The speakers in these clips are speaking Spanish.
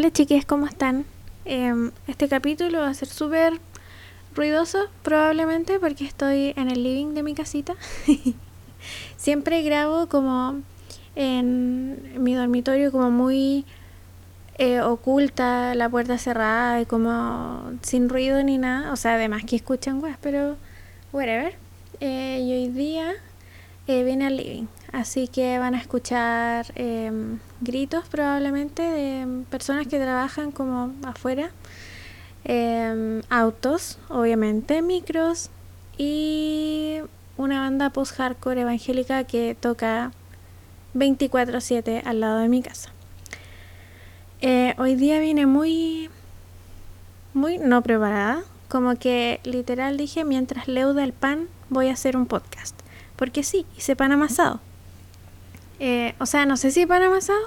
Hola chiques, ¿cómo están? Em, este capítulo va a ser súper ruidoso probablemente porque estoy en el living de mi casita. Siempre grabo como en mi dormitorio como muy eh, oculta, la puerta cerrada y como sin ruido ni nada. O sea, además que escuchan weas, pero whatever. Eh, y hoy día eh, vine al living. Así que van a escuchar em, gritos probablemente de personas que trabajan como afuera. Em, autos, obviamente, micros y una banda post-hardcore evangélica que toca 24/7 al lado de mi casa. Eh, hoy día vine muy, muy no preparada, como que literal dije, mientras leuda el pan voy a hacer un podcast. Porque sí, hice pan amasado. Eh, o sea, no sé si pan amasado.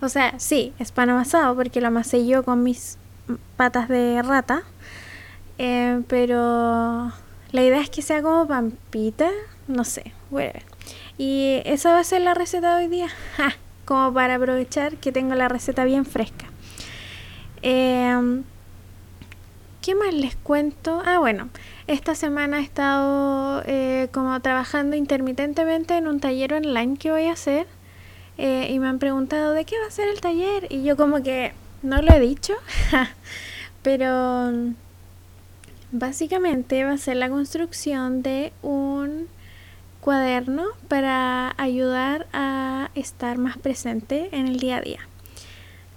O sea, sí, es pan amasado porque lo amasé yo con mis patas de rata. Eh, pero la idea es que sea como pampita. No sé, whatever. Y esa va a ser la receta de hoy día. como para aprovechar que tengo la receta bien fresca. Eh, ¿Qué más les cuento? Ah, bueno, esta semana he estado eh, como trabajando intermitentemente en un taller online que voy a hacer eh, y me han preguntado de qué va a ser el taller y yo como que no lo he dicho, pero básicamente va a ser la construcción de un cuaderno para ayudar a estar más presente en el día a día.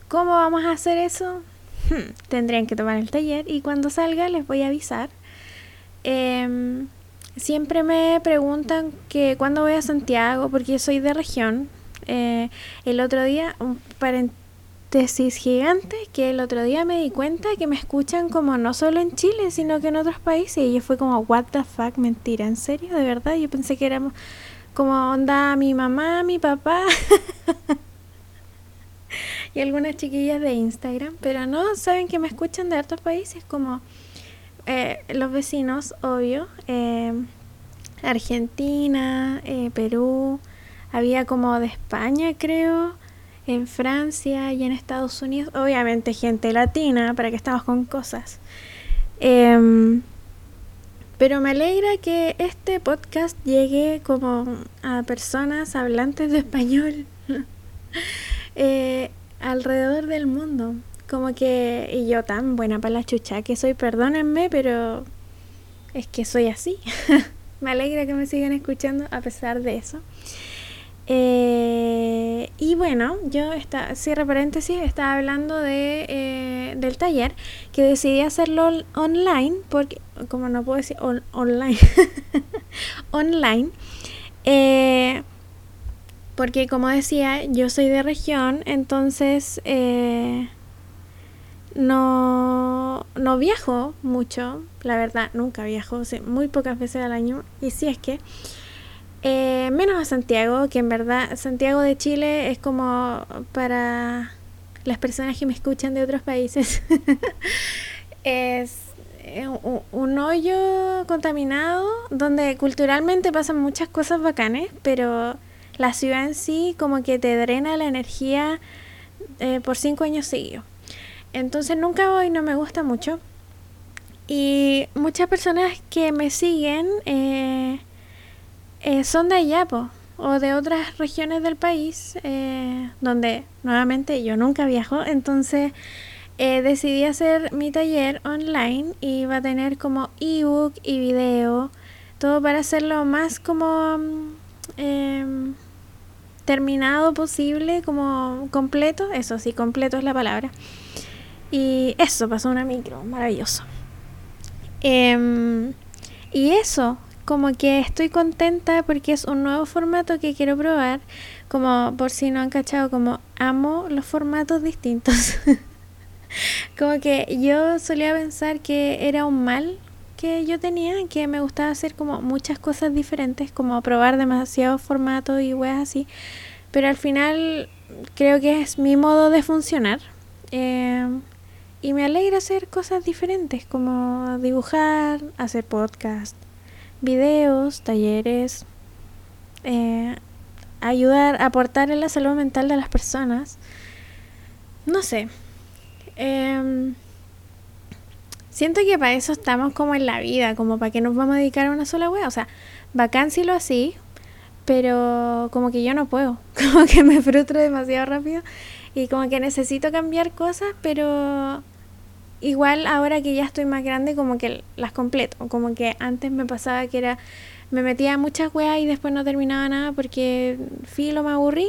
¿Cómo vamos a hacer eso? Hmm, tendrían que tomar el taller y cuando salga les voy a avisar. Em, siempre me preguntan que cuándo voy a Santiago porque soy de región. Eh, el otro día, un paréntesis gigante, que el otro día me di cuenta que me escuchan como no solo en Chile, sino que en otros países. Y yo fue como, what the fuck, mentira, ¿en serio? De verdad, yo pensé que éramos como onda mi mamá, mi papá. y algunas chiquillas de Instagram, pero no, saben que me escuchan de otros países como eh, los vecinos, obvio, eh, Argentina, eh, Perú, había como de España creo, en Francia y en Estados Unidos, obviamente gente latina, para que estamos con cosas. Em, pero me alegra que este podcast llegue como a personas hablantes de español. alrededor del mundo. Como que, y yo tan buena para la chucha que soy, perdónenme, pero es que soy así. me alegra que me sigan escuchando a pesar de eso. Eh, y bueno, yo está, cierre paréntesis, estaba hablando de, eh, del taller que decidí hacerlo online, porque, como no puedo decir online, online, eh, porque como decía, yo soy de región, entonces eh, no, no viajo mucho, la verdad, nunca viajo, muy pocas veces al año, y si es que, eh, menos a Santiago, que en verdad Santiago de Chile es como para las personas que me escuchan de otros países, es un, un, hoyo contaminado donde culturalmente pasan muchas cosas bacanes, pero la ciudad en sí como que te drena la energía eh, por cinco años seguidos. Entonces nunca voy, no me gusta mucho. Y muchas personas que me siguen eh, eh, son de allá, o de otras regiones del país, donde nuevamente yo nunca viajo. Entonces decidí hacer mi taller online y va a tener como ebook y video, todo para hacerlo más como... Eh, terminado posible, como completo, eso sí, completo es la palabra. Y eso, pasó una micro, maravilloso. Em, y eso, como que estoy contenta porque es un nuevo formato que quiero probar. Como por si no han cachado, como amo los formatos distintos. como que yo solía pensar que era un mal que yo tenía, que me gustaba hacer como muchas cosas diferentes, como probar demasiados formatos y weas así. Pero al final creo que es mi modo de funcionar. Eh, y me alegra hacer cosas diferentes, como dibujar, hacer podcast, videos, talleres, eh, ayudar, aportar en la salud mental de las personas. No sé, Em, siento que para eso estamos como en la vida, como para que nos vamos a dedicar a una sola wea. O sea, bacán si lo así, pero como que yo no puedo, como que me frustro demasiado rápido y como que necesito cambiar cosas, pero igual ahora que ya estoy más grande como que las completo, como que antes me pasaba que era me metía a muchas weas y después no terminaba nada porque filo me aburrí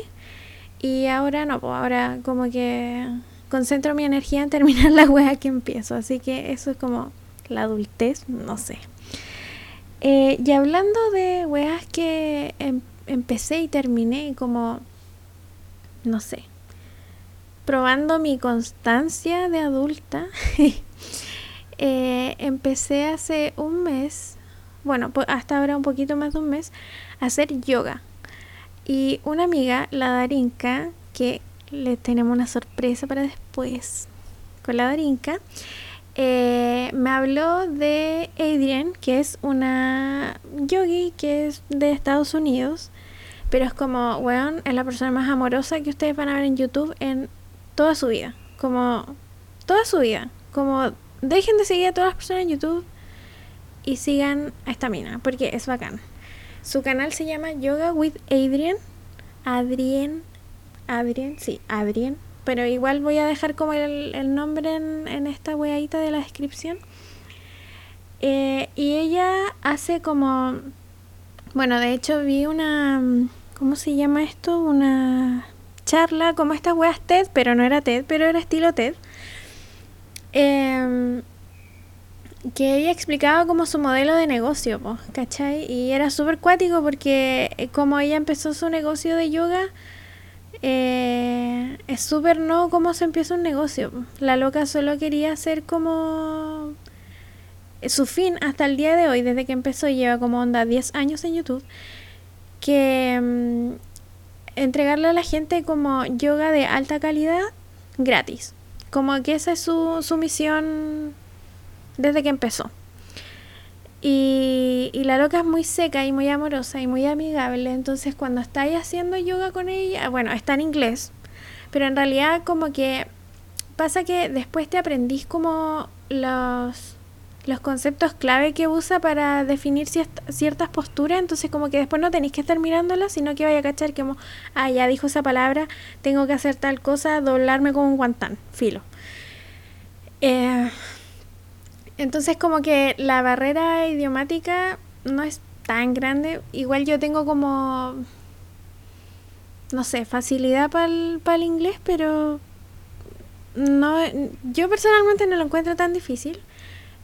y ahora no, pues ahora como que concentro mi energía en terminar la wea que empiezo, así que eso es como la adultez, no sé. Eh, y hablando de weas que em, empecé y terminé, como, no sé, probando mi constancia de adulta, eh, empecé hace un mes, bueno, hasta ahora un poquito más de un mes, a hacer yoga. Y una amiga, la Darinka, que le tenemos una sorpresa para después. Con la Darinka, eh, me habló de Adrienne, que es una yogi que es de Estados Unidos, pero es como, weón, es la persona más amorosa que ustedes van a ver en YouTube en toda su vida, como toda su vida, como dejen de seguir a todas las personas en YouTube y sigan a esta mina, porque es bacán. Su canal se llama Yoga with Adrienne, Adrien, Adrien, sí, Adrien pero igual voy a dejar como el, nombre en, esta weadita de la descripción. Eh, y ella hace como, bueno, de hecho vi una, ¿cómo se llama esto? Una charla como estas weas TED, pero no era TED, pero era estilo TED. Em, que ella explicaba como su modelo de negocio, ¿cachai? Y era súper cuático porque eh, como ella empezó su negocio de yoga, eh, es súper no cómo se empieza un negocio. La loca solo quería hacer como su fin hasta el día de hoy, desde que empezó, lleva como onda 10 años en YouTube, que mm, entregarle a la gente como yoga de alta calidad gratis. Como que esa es su, su misión desde que empezó. Y, la loca es muy seca y muy amorosa y muy amigable. Entonces cuando estáis haciendo yoga con ella, bueno, está en inglés, pero en realidad como que pasa que después te aprendís como los, los conceptos clave que usa para definir ciertas posturas. Entonces como que después no tenéis que estar mirándolas, sino que vaya a cachar que como, ah, ya dijo esa palabra, tengo que hacer tal cosa, doblarme como un guantán, filo. Eh, entonces como que la barrera idiomática no es tan grande. Igual yo tengo como, no sé, facilidad para el, inglés, pero no, yo personalmente no lo encuentro tan difícil.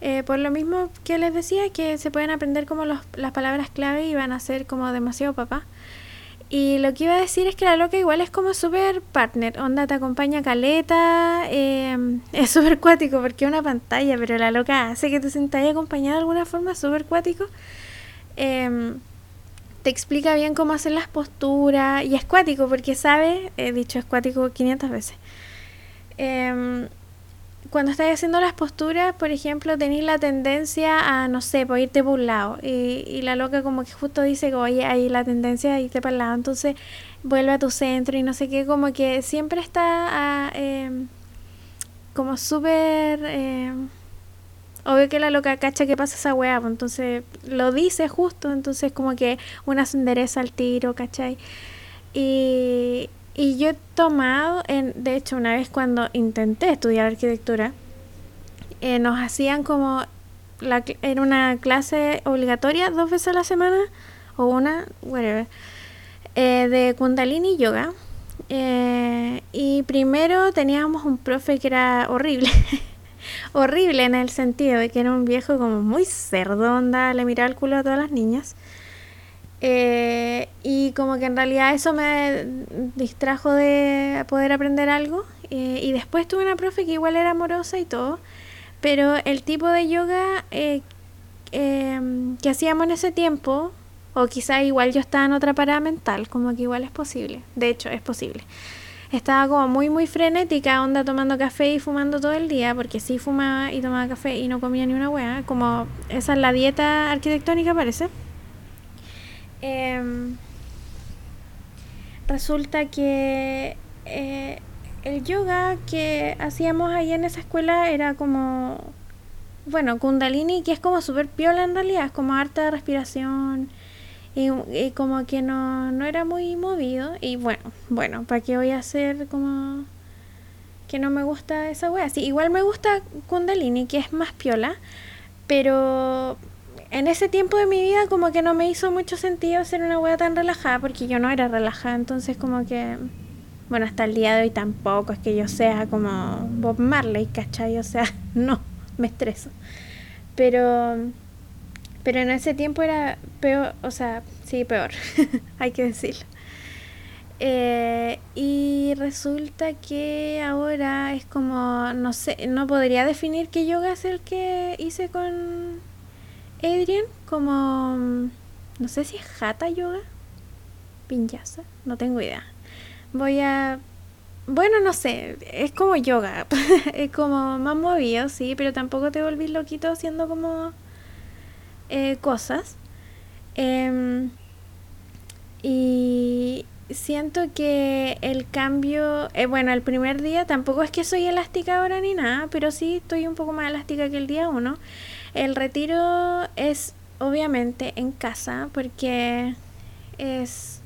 Eh, por lo mismo que les decía, que se pueden aprender como los, las palabras clave y van a ser como demasiado papá. Y lo que iba a decir es que la loca igual es como súper partner, onda te acompaña caleta, em, es súper cuático porque es una pantalla, pero la loca hace que te sentáis acompañado de alguna forma, súper cuático. Em, te explica bien cómo hacer las posturas y es cuático porque sabe, he dicho es cuático 500 veces. Eh, cuando estáis haciendo las posturas, por ejemplo, tenéis la tendencia a, no sé, por irte por un lado. Y, la loca como que justo dice oye, hay la tendencia a irte para el lado. Entonces vuelve a tu centro y no sé qué, como que siempre está em, como súper... Em, obvio que la loca cacha que pasa esa weá, pues, entonces lo dice justo, entonces como que una se endereza al tiro, ¿cachai? Y, y yo he tomado, en, de hecho, una vez cuando intenté estudiar arquitectura, eh, nos hacían como, la, era una clase obligatoria dos veces a la semana, o una, whatever, eh, de Kundalini Yoga. Eh, y primero teníamos un profe que era horrible. horrible en el sentido de que era un viejo como muy cerdonda, le miraba el culo a todas las niñas. Eh, y como que en realidad eso me distrajo de poder aprender algo. Eh, y después tuve una profe que igual era amorosa y todo. Pero el tipo de yoga eh, em, que hacíamos en ese tiempo, o quizá igual yo estaba en otra parada mental, como que igual es posible. De hecho, es posible. Estaba como muy, muy frenética, onda tomando café y fumando todo el día, porque sí fumaba y tomaba café y no comía ni una hueá. Como esa es la dieta arquitectónica, parece. Em, resulta que eh, el yoga que hacíamos ahí en esa escuela era como, bueno, kundalini, que es como súper piola en realidad, es como harta respiración y, y, como que no, no era muy movido. Y bueno, bueno, ¿para qué voy a hacer como que no me gusta esa wea? Sí, igual me gusta kundalini, que es más piola, pero en ese tiempo de mi vida como que no me hizo mucho sentido hacer una wea tan relajada porque yo no era relajada, entonces como que bueno, hasta el día de hoy tampoco es que yo sea como Bob Marley, ¿cachai? O sea, no, me estreso. Pero, pero en ese tiempo era peor, o sea, sí, peor, hay que decirlo. Eh, y resulta que ahora es como, no sé, no podría definir qué yoga es el que hice con Adrian, como, no sé si es Hatha Yoga, Pinyasa, no tengo idea voy a... Bueno, no sé, es como yoga, es como más movido, sí, pero tampoco te volvís loquito haciendo como eh, cosas. Em, y siento que el cambio, eh, bueno, el primer día tampoco es que soy elástica ahora ni nada, pero sí estoy un poco más elástica que el día uno. El retiro es obviamente en casa porque es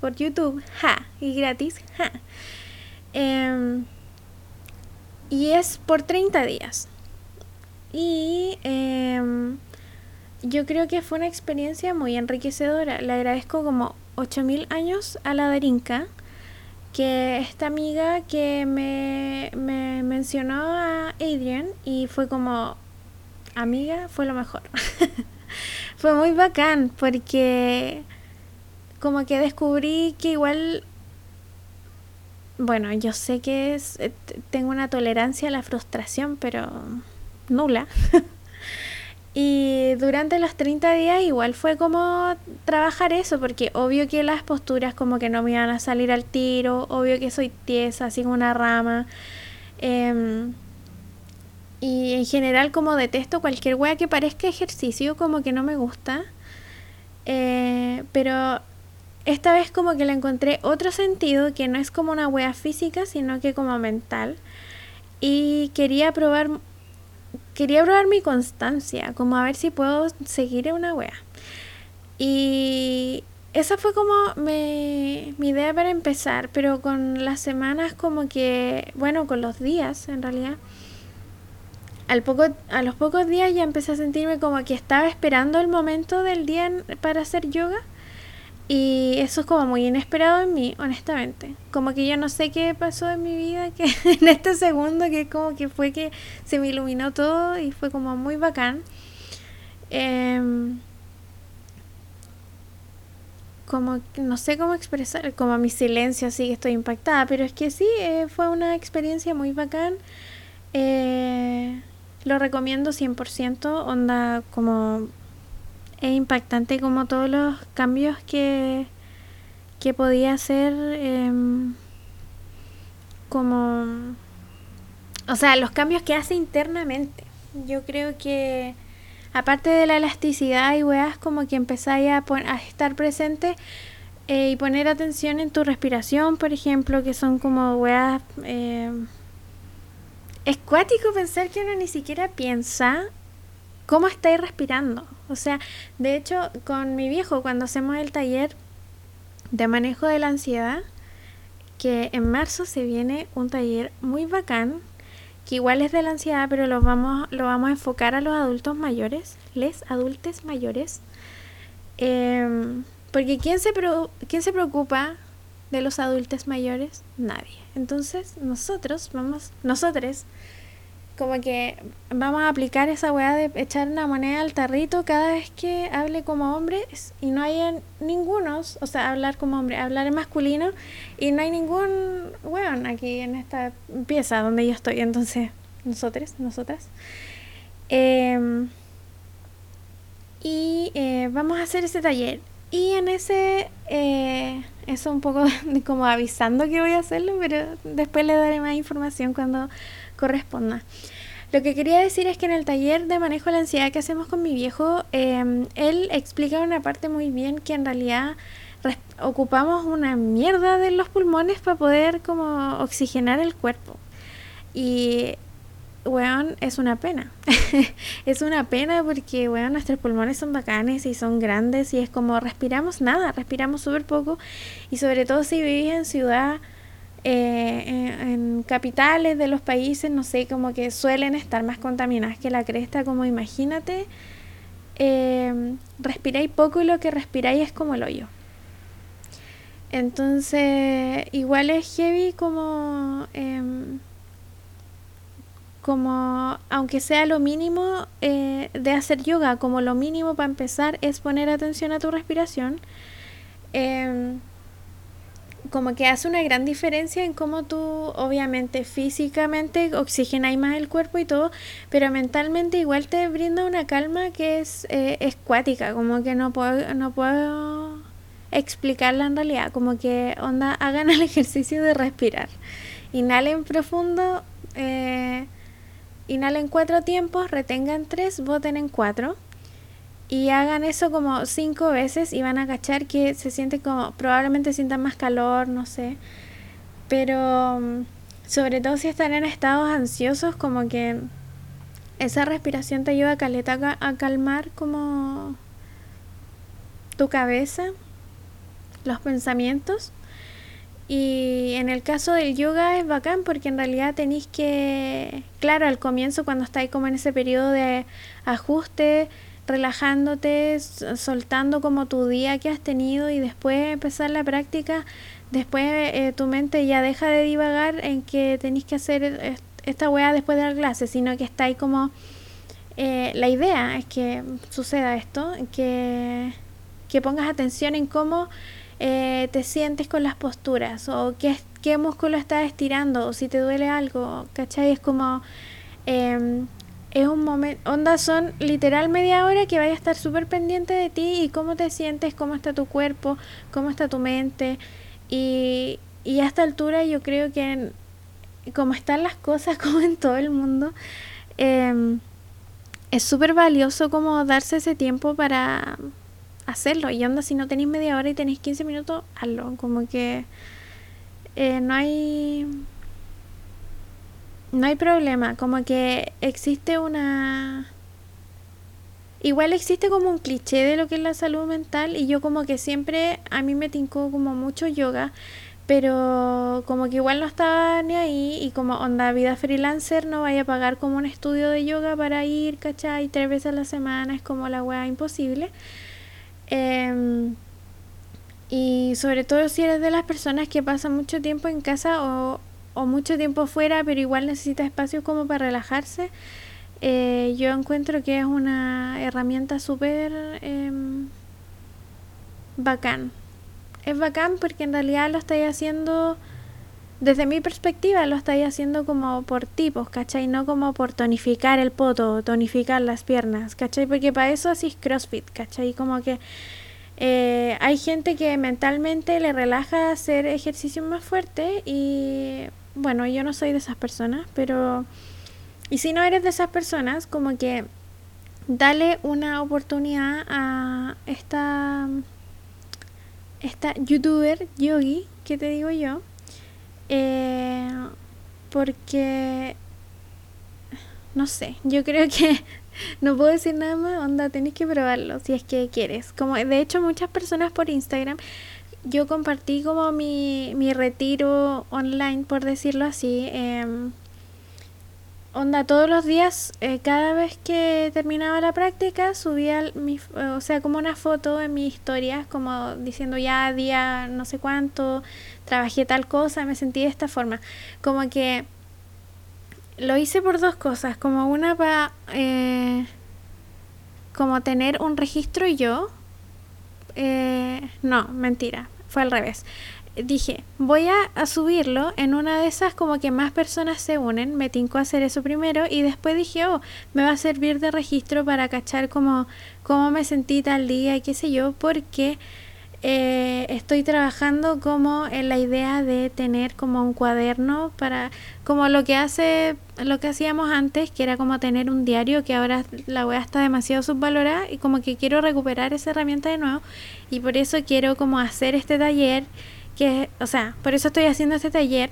por YouTube, ja, y gratis, ja. Em, y es por 30 días. Y em, yo creo que fue una experiencia muy enriquecedora. Le agradezco como 8000 años a la Darinka, que esta amiga que me, me mencionó a Adrian y fue como, amiga, fue lo mejor. fue muy bacán porque como que descubrí que igual, bueno, yo sé que es, eh, tengo una tolerancia a la frustración, pero nula. y durante los 30 días igual fue como trabajar eso, porque obvio que las posturas como que no me iban a salir al tiro, obvio que soy tiesa, así como una rama. Em, y en general como detesto cualquier wea que parezca ejercicio, como que no me gusta. Eh, pero esta vez como que le encontré otro sentido que no es como una wea física, sino que como mental. Y quería probar quería probar mi constancia, como a ver si puedo seguir una wea. Y esa fue como mi, mi idea para empezar, pero con las semanas como que, bueno, con los días en realidad, al poco, a los pocos días ya empecé a sentirme como que estaba esperando el momento del día para hacer yoga y eso es como muy inesperado en mí, honestamente. Como que yo no sé qué pasó en mi vida, que en este segundo que como que fue que se me iluminó todo y fue como muy bacán. Em, como no sé cómo expresar, como mi silencio, así que estoy impactada, pero es que sí, eh, fue una experiencia muy bacán. Eh, lo recomiendo 100%, onda como es impactante como todos los cambios que, que podía hacer em, como o sea los cambios que hace internamente. Yo creo que aparte de la elasticidad y weas como que empezáis a, a estar presente eh, y poner atención en tu respiración por ejemplo que son como weas eh, es cuático pensar que uno ni siquiera piensa cómo estáis respirando. O sea, de hecho, con mi viejo, cuando hacemos el taller de manejo de la ansiedad, que en marzo se viene un taller muy bacán, que igual es de la ansiedad, pero lo vamos, lo vamos a enfocar a los adultos mayores, les adultos mayores. Em, porque ¿quién se, ¿quién se preocupa de los adultos mayores? Nadie. Entonces, nosotros vamos, nosotros como que vamos a aplicar esa weá de echar una moneda al tarrito cada vez que hable como hombre y no hay ningunos, o sea, hablar como hombre, hablar en masculino y no hay ningún weón aquí en esta pieza donde yo estoy. Entonces, nosotros, nosotras. Em, y eh, vamos a hacer ese taller. Y en ese, eh, eso un poco como avisando que voy a hacerlo, pero después le daré más información cuando corresponda. Lo que quería decir es que en el taller de manejo de la ansiedad que hacemos con mi viejo, em, él explica una parte muy bien que en realidad ocupamos una mierda de los pulmones para poder como oxigenar el cuerpo. Y weón, es una pena. es una pena porque, weón, nuestros pulmones son bacanes y son grandes y es como respiramos nada, respiramos súper poco y sobre todo si vivís en ciudad, eh, en, capitales de los países, no sé, como que suelen estar más contaminadas que la cresta, como imagínate, eh, respiráis poco y lo que respiráis es como el hoyo. Entonces, igual es heavy como... Em, como aunque sea lo mínimo eh, de hacer yoga, como lo mínimo para empezar es poner atención a tu respiración, em, como que hace una gran diferencia en cómo tú, obviamente, físicamente oxigenas más el cuerpo y todo, pero mentalmente igual te brinda una calma que es, eh, es cuática, como que no puedo, no puedo explicarla en realidad, como que onda, hagan el ejercicio de respirar. Inhalen profundo. Eh, inhalen cuatro tiempos, retengan tres, voten en cuatro. Y hagan eso como cinco veces y van a cachar que se siente como, probablemente sientan más calor, no sé. Pero mm, sobre todo si están en estados ansiosos, como que esa respiración te ayuda a, caleta, a calmar como tu cabeza, los pensamientos. Y en el caso del yoga es bacán porque en realidad tenéis que, claro, al comienzo cuando estáis como en ese periodo de ajuste, relajándote, soltando como tu día que has tenido y después empezar la práctica, después eh, tu mente ya deja de divagar en que tenéis que hacer esta weá después de la clase, sino que estáis como... Eh, la idea es que suceda esto, que, que pongas atención en cómo eh, te sientes con las posturas o qué, qué músculo estás estirando o si te duele algo, ¿cachai? Es como... Em, es un momento, onda son literal media hora que vaya a estar súper pendiente de ti y cómo te sientes, cómo está tu cuerpo, cómo está tu mente. Y, y a esta altura yo creo que como están las cosas, como en todo el mundo, em, es súper valioso como darse ese tiempo para, hacerlo. Y onda, si no tenéis media hora y tenéis 15 minutos, hazlo. Como que eh, no hay. No hay problema. Como que existe una. Igual existe como un cliché de lo que es la salud mental. Y yo, como que siempre. A mí me tincó como mucho yoga. Pero como que igual no estaba ni ahí. Y como onda vida freelancer, no vaya a pagar como un estudio de yoga para ir, ¿cachai? Tres veces a la semana es como la wea imposible. Em, y sobre todo si eres de las personas que pasan mucho tiempo en casa o, mucho tiempo fuera, pero igual necesita espacios como para relajarse, eh, yo encuentro que es una herramienta súper em, bacán. Es bacán porque en realidad lo estáis haciendo, desde mi perspectiva, lo estáis haciendo como por tipos, ¿cachai? No como por tonificar el poto, tonificar las piernas, ¿cachai? Porque para eso así CrossFit, ¿cachai? Como que eh, hay gente que mentalmente le relaja hacer ejercicio más fuerte y bueno, yo no soy de esas personas, pero... Y si no eres de esas personas, como que dale una oportunidad a esta, esta youtuber yogi, que te digo yo, eh, porque, no sé, yo creo que no puedo decir nada más, onda, tenés que probarlo si es que quieres. Como de hecho muchas personas por Instagram, yo compartí como mi, mi retiro online, por decirlo así. Eh, onda, todos los días, eh, cada vez que terminaba la práctica, subía mi, o sea, como una foto en mis historias, como diciendo ya día no sé cuánto, trabajé tal cosa, me sentí de esta forma. Como que lo hice por dos cosas, como una para eh, como tener un registro yo. Eh, no, mentira, fue al revés. Dije, voy a, subirlo en una de esas como que más personas se unen, me tinco a hacer eso primero y después dije, oh, me va a servir de registro para cachar como cómo me sentí tal día y qué sé yo, porque eh, estoy trabajando como en la idea de tener como un cuaderno para como lo que hace lo que hacíamos antes que era como tener un diario que ahora la web está demasiado subvalorada y como que quiero recuperar esa herramienta de nuevo y por eso quiero como hacer este taller que o sea por eso estoy haciendo este taller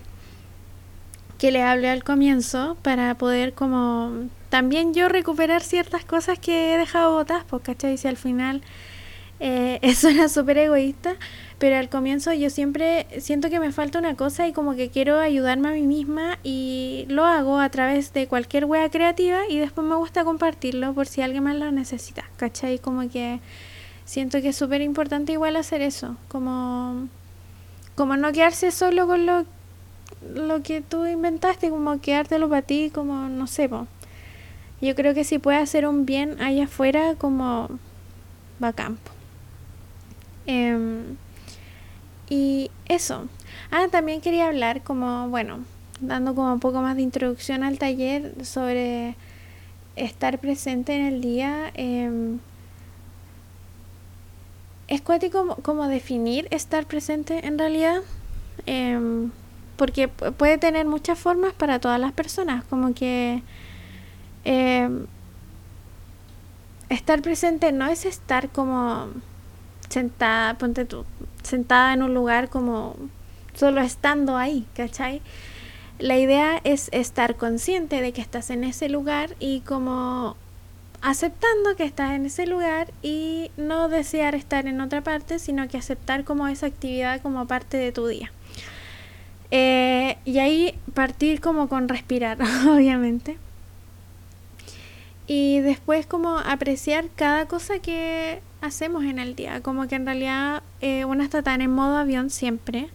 que le hablé al comienzo para poder como también yo recuperar ciertas cosas que he dejado pues, ¿cachai? Si al final eh, eso era súper egoísta, pero al comienzo yo siempre siento que me falta una cosa y como que quiero ayudarme a mí misma y lo hago a través de cualquier wea creativa y después me gusta compartirlo por si alguien más lo necesita, ¿cachai? Como que siento que es súper importante igual hacer eso, como, como no quedarse solo con lo, lo que tú inventaste, como quedártelo para ti, como no sé, yo creo que si puede hacer un bien allá afuera, como va a campo. Em, y eso. Ah, también quería hablar como, bueno, dando como un poco más de introducción al taller sobre estar presente en el día. Eh, es cuático como, definir estar presente en realidad. Em, porque puede tener muchas formas para todas las personas. Como que estar presente no es estar como sentada, ponte tú, sentada en un lugar como solo estando ahí, ¿cachai? La idea es estar consciente de que estás en ese lugar y como aceptando que estás en ese lugar y no desear estar en otra parte, sino que aceptar como esa actividad como parte de tu día. Eh, y ahí partir como con respirar, obviamente. Y después como apreciar cada cosa que hacemos en el día. Como que en realidad eh, uno está tan en modo avión siempre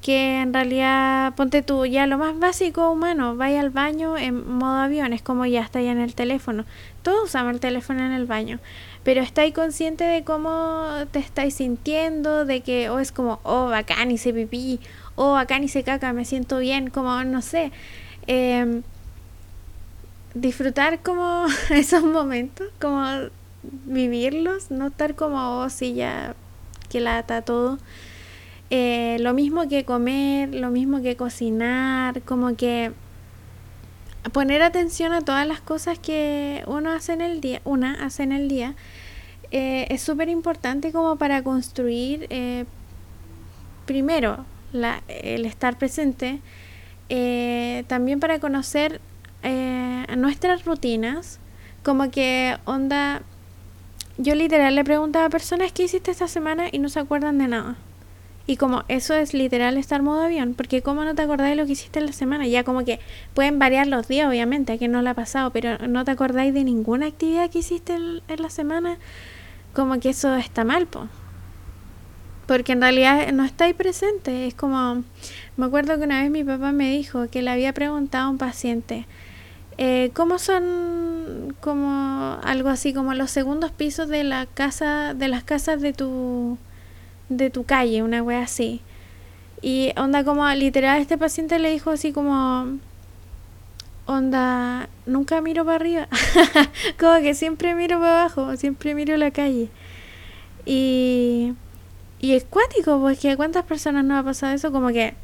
que en realidad ponte tú ya lo más básico humano, vaya al baño en modo avión, es como ya está ya en el teléfono. Todos usamos el teléfono en el baño, pero estáis consciente de cómo te estáis sintiendo, de que o oh, es como, oh, bacán, hice pipí, oh, bacán, hice caca, me siento bien, como, no sé. Eh, disfrutar como esos momentos, como vivirlos, no estar como, oh, sí, ya, que lata todo. Eh, lo mismo que comer, lo mismo que cocinar, como que poner atención a todas las cosas que uno hace en el día, una hace en el día, eh, es súper importante como para construir eh, primero la, el estar presente, también para conocer eh, nuestras rutinas, como que onda, yo literal le preguntaba a personas qué hiciste esta semana y no se acuerdan de nada. Y como eso es literal estar modo avión, porque como no te acordáis de lo que hiciste la semana, ya como que pueden variar los días, obviamente, a quien no le ha pasado, pero no te acordáis de ninguna actividad que hiciste en, la semana, como que eso está mal, po. Porque en realidad no estáis presente, es como, me acuerdo que una vez mi papá me dijo que le había preguntado a un paciente, eh, ¿Cómo son como algo así como los segundos pisos de la casa, de las casas de tu de tu calle, una wea así? Y onda como literal este paciente le dijo así como onda nunca miro para arriba, como que siempre miro para abajo, siempre miro la calle. Y y es cuático, porque cuántas personas no ha pasado eso como que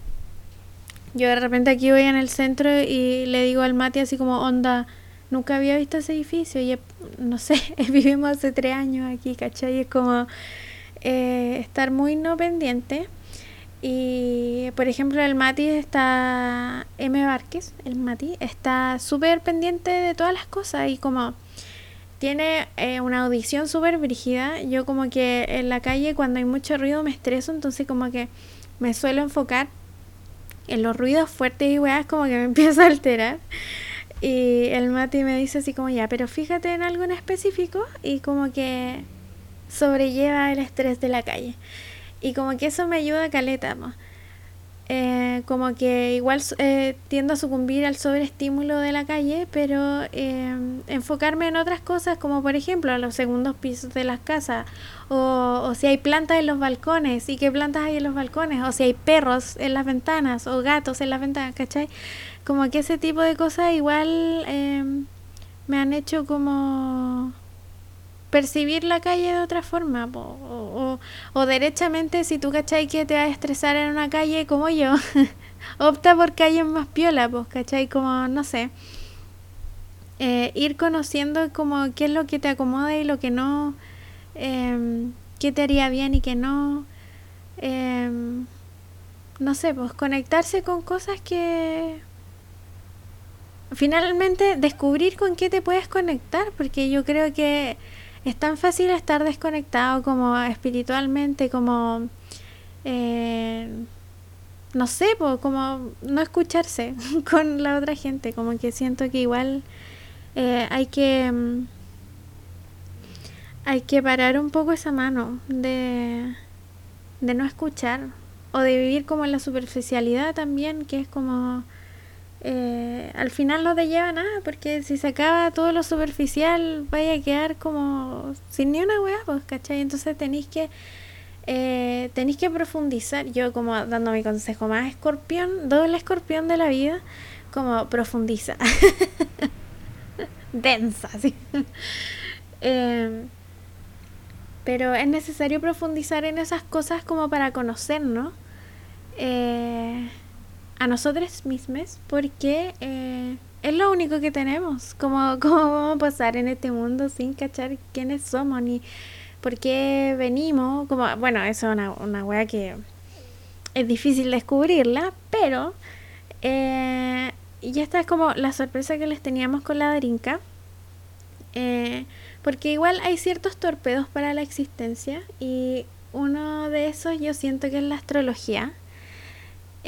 yo de repente aquí voy en el centro y le digo al Mati así como, onda, nunca había visto ese edificio y no sé, vivimos hace tres años aquí, ¿cachai? Es como eh, estar muy no pendiente. Y por ejemplo el Mati está, M. Várquez, el Mati, está súper pendiente de todas las cosas y como tiene eh, una audición súper brígida. Yo como que en la calle cuando hay mucho ruido me estreso, entonces como que me suelo enfocar en los ruidos fuertes y weas como que me empieza a alterar. Y el Mati me dice así como ya, pero fíjate en algo en específico y como que sobrelleva el estrés de la calle. Y como que eso me ayuda a caleta, eh, como que igual eh, tiendo a sucumbir al sobreestímulo de la calle, pero eh, enfocarme en otras cosas, como por ejemplo a los segundos pisos de las casas, o, o, si hay plantas en los balcones, y qué plantas hay en los balcones, o si hay perros en las ventanas, o gatos en las ventanas, ¿cachai? Como que ese tipo de cosas igual me han hecho como percibir la calle de otra forma. o, o, derechamente, si tú cachai que te vas a estresar en una calle como yo, opta por calles más piola, pues, cachai, como, no sé. Eh, ir conociendo como qué es lo que te acomoda y lo que no, eh, qué te haría bien y qué no. Eh, no sé, pues conectarse con cosas que finalmente descubrir con qué te puedes conectar, porque yo creo que es tan fácil estar desconectado como espiritualmente, como eh, no sé, como no escucharse con la otra gente, como que siento que igual eh, hay que mm, hay que parar un poco esa mano de, de no escuchar o de vivir como en la superficialidad también, que es como eh, al final no te lleva nada, porque si se acaba todo lo superficial, vaya a quedar como sin ni una hueá, pues, ¿cachai? Entonces tenéis que eh, tenéis que profundizar. Yo como dando mi consejo más escorpión, doble escorpión de la vida, como profundiza. Densa, sí. eh, pero es necesario profundizar en esas cosas como para conocernos eh, a nosotros mismos, porque eh, es lo único que tenemos. Como, ¿Cómo vamos a pasar en este mundo sin cachar quiénes somos ni por qué venimos? Como, bueno, eso es una, una wea que es difícil descubrirla, pero eh, y esta es como la sorpresa que les teníamos con la drinka. Eh, porque igual hay ciertos torpedos para la existencia y uno de esos yo siento que es la astrología,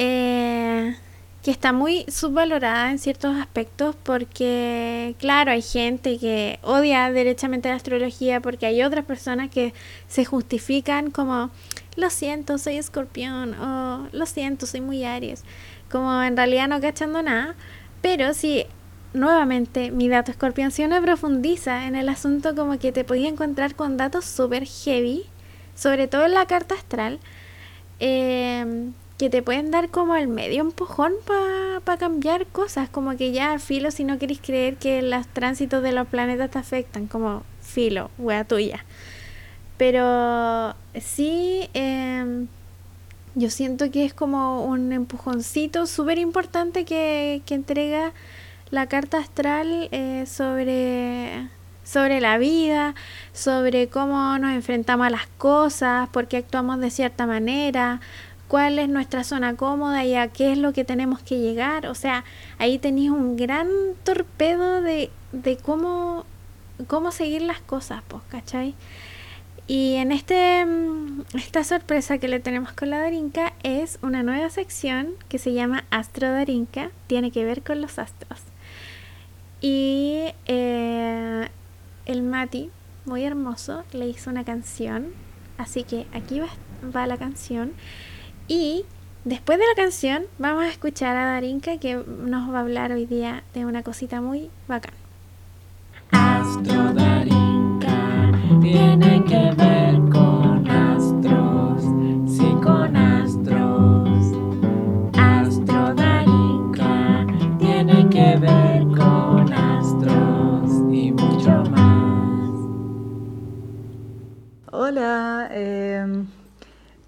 eh, que está muy subvalorada en ciertos aspectos porque, claro, hay gente que odia derechamente la astrología porque hay otras personas que se justifican como, lo siento, soy escorpión o lo siento, soy muy aries, como en realidad no cachando nada, pero si nuevamente, mi dato escorpión, si uno profundiza en el asunto, como que te podía encontrar con datos súper heavy, sobre todo en la carta astral, em, que te pueden dar como el medio empujón para cambiar cosas, como que ya filo, si no queréis creer que los tránsitos de los planetas te afectan, como filo, wea tuya. Pero sí, em, yo siento que es como un empujoncito súper importante que, que entrega la carta astral eh, sobre, sobre la vida, sobre cómo nos enfrentamos a las cosas, por qué actuamos de cierta manera, cuál es nuestra zona cómoda y a qué es lo que tenemos que llegar. O sea, ahí tenéis un gran torpedo de, de cómo, cómo seguir las cosas, pues, ¿cachai? Y en este, mm, esta sorpresa que le tenemos con la Darinka es una nueva sección que se llama Astro Darinka, tiene que ver con los astros. Y eh, el Mati, muy hermoso, le hizo una canción. Así que aquí va, la canción. Y después de la canción vamos a escuchar a Darinka que nos va a hablar hoy día de una cosita muy bacán. Astro Darinka tiene que ver con astros, sí con astros. Astro Darinka tiene que ver Hola, em,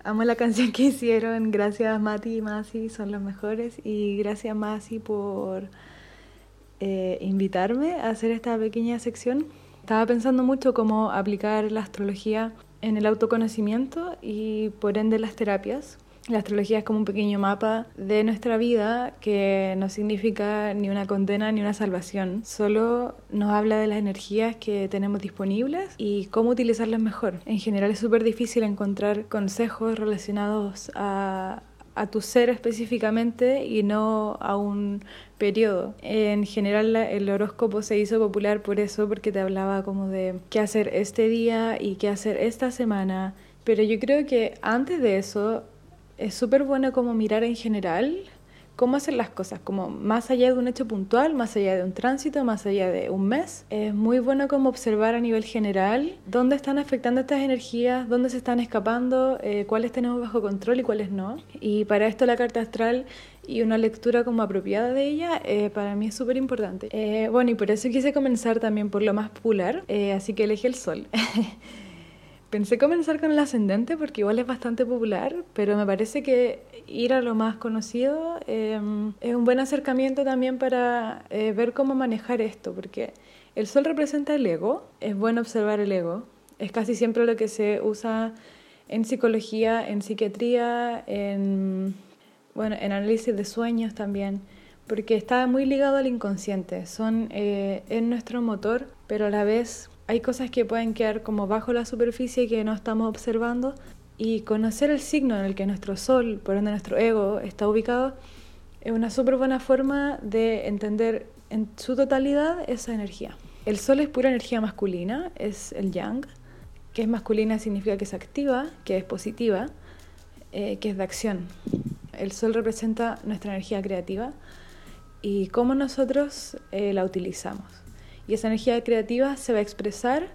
amo la canción que hicieron. Gracias Mati y Masi, son los mejores. Y gracias Masi por eh, invitarme a hacer esta pequeña sección. Estaba pensando mucho cómo aplicar la astrología en el autoconocimiento y por ende las terapias. La astrología es como un pequeño mapa de nuestra vida que no significa ni una condena ni una salvación, solo nos habla de las energías que tenemos disponibles y cómo utilizarlas mejor. En general es súper difícil encontrar consejos relacionados a, a tu ser específicamente y no a un periodo. En general el horóscopo se hizo popular por eso, porque te hablaba como de qué hacer este día y qué hacer esta semana. Pero yo creo que antes de eso es súper bueno como mirar en general cómo hacer las cosas, como más allá de un hecho puntual, más allá de un tránsito, más allá de un mes. Es muy bueno como observar a nivel general dónde están afectando estas energías, dónde se están escapando, eh, cuáles tenemos bajo control y cuáles no. Y para esto la carta astral y una lectura como apropiada de ella eh, para mí es súper importante. Eh, bueno, y por eso quise comenzar también por lo más popular, así que elegí el sol. Pensé comenzar con el ascendente porque igual es bastante popular, pero me parece que ir a lo más conocido em, es un buen acercamiento también para eh, ver cómo manejar esto, porque el sol representa el ego, es bueno observar el ego, es casi siempre lo que se usa en psicología, en psiquiatría, en, bueno, en análisis de sueños también, porque está muy ligado al inconsciente, son eh, es nuestro motor, pero a la vez hay cosas que pueden quedar como bajo la superficie que no estamos observando y conocer el signo en el que nuestro sol, por donde nuestro ego está ubicado, es una súper buena forma de entender en su totalidad esa energía. El sol es pura energía masculina, es el yang, que es masculina significa que es activa, que es positiva, eh, que es de acción. El sol representa nuestra energía creativa y cómo nosotros eh, la utilizamos y esa energía creativa se va a expresar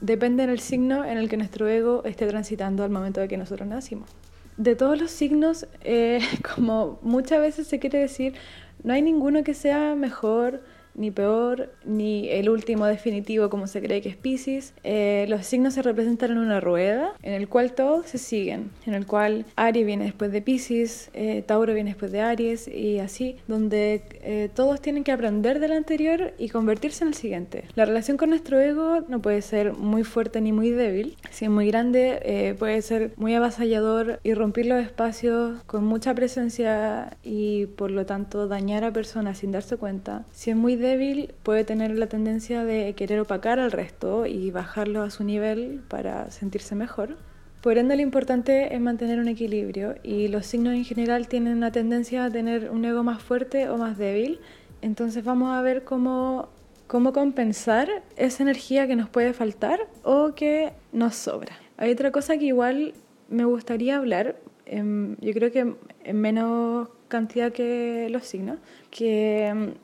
depende del signo en el que nuestro ego esté transitando al momento de que nosotros nacimos. De todos los signos, eh, como muchas veces se quiere decir, no hay ninguno que sea mejor ni peor, ni el último definitivo como se cree que es Pisces. Eh, los signos se representan en una rueda en el cual todos se siguen, en el cual Aries viene después de Pisces, eh, Tauro viene después de Aries y así, donde eh, todos tienen que aprender del anterior y convertirse en el siguiente. La relación con nuestro ego no puede ser muy fuerte ni muy débil. Si es muy grande, puede ser muy avasallador y romper los espacios con mucha presencia y por lo tanto dañar a personas sin darse cuenta. Si es muy débil puede tener la tendencia de querer opacar al resto y bajarlo a su nivel para sentirse mejor. Por ende, lo importante es mantener un equilibrio y los signos en general tienen una tendencia a tener un ego más fuerte o más débil. Entonces vamos a ver cómo, cómo compensar esa energía que nos puede faltar o que nos sobra. Hay otra cosa que igual me gustaría hablar, em, yo creo que en menos cantidad que los signos, que em,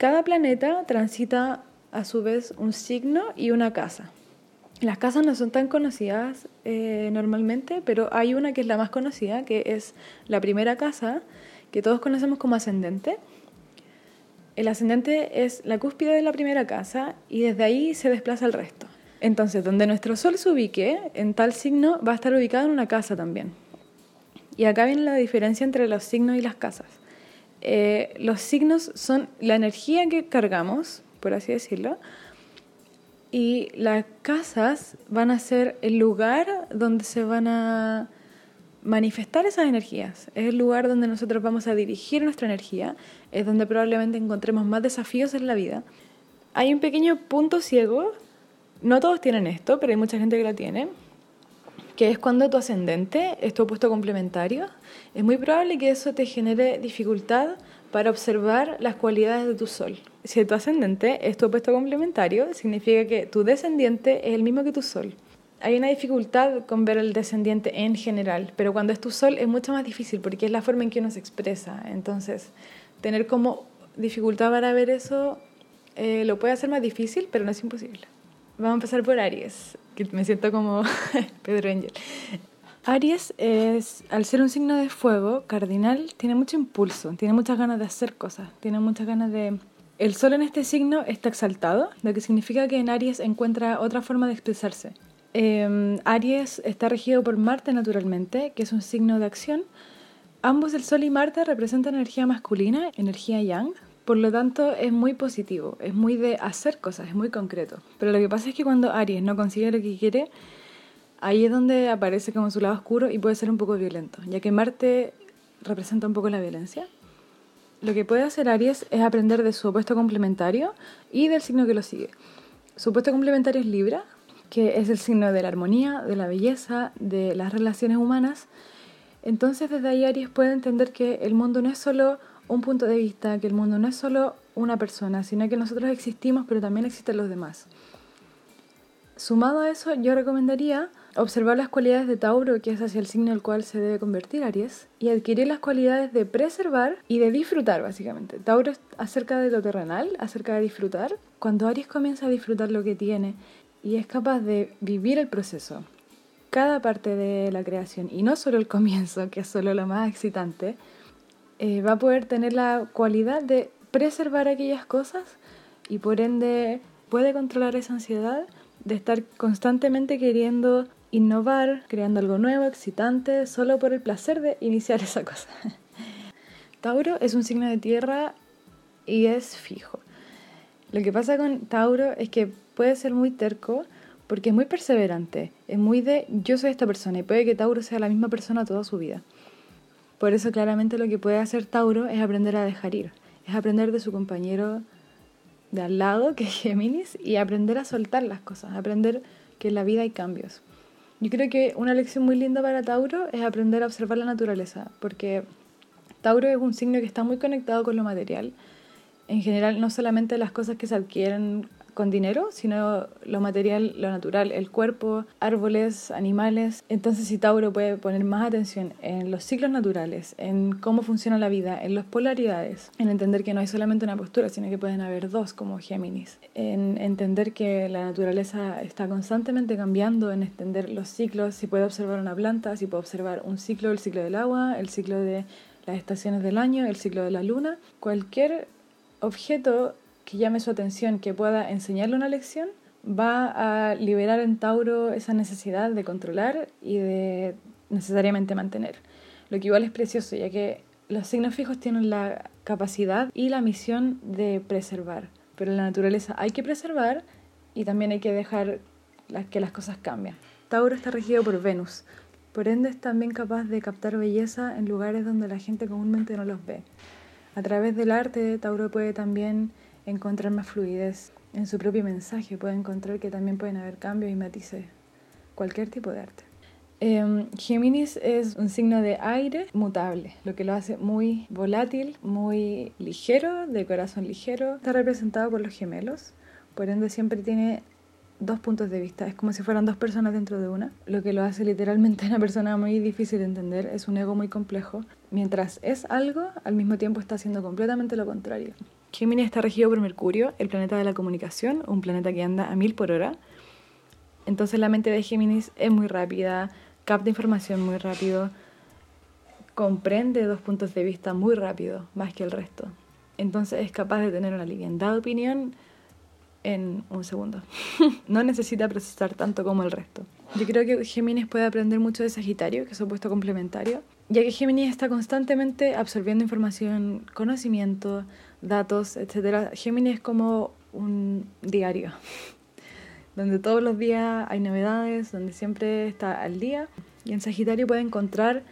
cada planeta transita a su vez un signo y una casa. Las casas no son tan conocidas eh, normalmente, pero hay una que es la más conocida, que es la primera casa, que todos conocemos como ascendente. El ascendente es la cúspide de la primera casa y desde ahí se desplaza el resto. Entonces, donde nuestro Sol se ubique, en tal signo va a estar ubicado en una casa también. Y acá viene la diferencia entre los signos y las casas. Eh, los signos son la energía que cargamos, por así decirlo, y las casas van a ser el lugar donde se van a manifestar esas energías. Es el lugar donde nosotros vamos a dirigir nuestra energía, es donde probablemente encontremos más desafíos en la vida. Hay un pequeño punto ciego, no todos tienen esto, pero hay mucha gente que lo tiene, que es cuando tu ascendente es tu opuesto complementario, es muy probable que eso te genere dificultad para observar las cualidades de tu sol. Si tu ascendente es tu opuesto complementario, significa que tu descendiente es el mismo que tu sol. Hay una dificultad con ver el descendiente en general, pero cuando es tu sol es mucho más difícil porque es la forma en que uno se expresa. Entonces, tener como dificultad para ver eso eh, lo puede hacer más difícil, pero no es imposible. Vamos a empezar por Aries, me siento como Pedro Angel. Aries es, al ser un signo de fuego cardinal, tiene mucho impulso, tiene muchas ganas de hacer cosas, tiene muchas ganas de... El sol en este signo está exaltado, lo que significa que en Aries encuentra otra forma de expresarse. Em, Aries está regido por Marte naturalmente, que es un signo de acción. Ambos, el Sol y Marte, representan energía masculina, energía yang, por lo tanto, es muy positivo, es muy de hacer cosas, es muy concreto. Pero lo que pasa es que cuando Aries no consigue lo que quiere, ahí es donde aparece como su lado oscuro y puede ser un poco violento, ya que Marte representa un poco la violencia. Lo que puede hacer Aries es aprender de su opuesto complementario y del signo que lo sigue. Su opuesto complementario es Libra, que es el signo de la armonía, de la belleza, de las relaciones humanas. Entonces desde ahí Aries puede entender que el mundo no es solo un punto de vista, que el mundo no es solo una persona, sino que nosotros existimos, pero también existen los demás. Sumado a eso, yo recomendaría observar las cualidades de Tauro, que es hacia el signo al cual se debe convertir Aries, y adquirir las cualidades de preservar y de disfrutar, básicamente. Tauro es acerca de lo terrenal, acerca de disfrutar. Cuando Aries comienza a disfrutar lo que tiene y es capaz de vivir el proceso, cada parte de la creación, y no solo el comienzo, que es solo lo más excitante, eh, va a poder tener la cualidad de preservar aquellas cosas y por ende puede controlar esa ansiedad de estar constantemente queriendo innovar, creando algo nuevo, excitante, solo por el placer de iniciar esa cosa. Tauro es un signo de tierra y es fijo. Lo que pasa con Tauro es que puede ser muy terco porque es muy perseverante, es muy de yo soy esta persona y puede que Tauro sea la misma persona toda su vida. Por eso claramente lo que puede hacer Tauro es aprender a dejar ir, es aprender de su compañero de al lado, que es Géminis, y aprender a soltar las cosas, aprender que en la vida hay cambios. Yo creo que una lección muy linda para Tauro es aprender a observar la naturaleza, porque Tauro es un signo que está muy conectado con lo material. En general, no solamente las cosas que se adquieren con dinero, sino lo material, lo natural, el cuerpo, árboles, animales. Entonces, si Tauro puede poner más atención en los ciclos naturales, en cómo funciona la vida, en las polaridades, en entender que no hay solamente una postura, sino que pueden haber dos, como Géminis, en entender que la naturaleza está constantemente cambiando, en extender los ciclos, si puede observar una planta, si puede observar un ciclo, el ciclo del agua, el ciclo de las estaciones del año, el ciclo de la luna, cualquier objeto que llame su atención, que pueda enseñarle una lección, va a liberar en Tauro esa necesidad de controlar y de necesariamente mantener. Lo que igual es precioso, ya que los signos fijos tienen la capacidad y la misión de preservar, pero en la naturaleza hay que preservar y también hay que dejar que las cosas cambien. Tauro está regido por Venus, por ende es también capaz de captar belleza en lugares donde la gente comúnmente no los ve. A través del arte, Tauro puede también encontrar más fluidez en su propio mensaje, puede encontrar que también pueden haber cambios y matices, cualquier tipo de arte. Eh, Géminis es un signo de aire mutable, lo que lo hace muy volátil, muy ligero, de corazón ligero. Está representado por los gemelos, por ende siempre tiene dos puntos de vista, es como si fueran dos personas dentro de una, lo que lo hace literalmente una persona muy difícil de entender, es un ego muy complejo. Mientras es algo, al mismo tiempo está haciendo completamente lo contrario. Géminis está regido por Mercurio, el planeta de la comunicación, un planeta que anda a mil por hora. Entonces la mente de Géminis es muy rápida, capta información muy rápido, comprende dos puntos de vista muy rápido, más que el resto. Entonces es capaz de tener una liviandad opinión en un segundo. no necesita procesar tanto como el resto. Yo creo que Géminis puede aprender mucho de Sagitario, que es opuesto complementario, ya que Géminis está constantemente absorbiendo información, conocimiento, datos, etc. Géminis es como un diario, donde todos los días hay novedades, donde siempre está al día. Y en Sagitario puede encontrar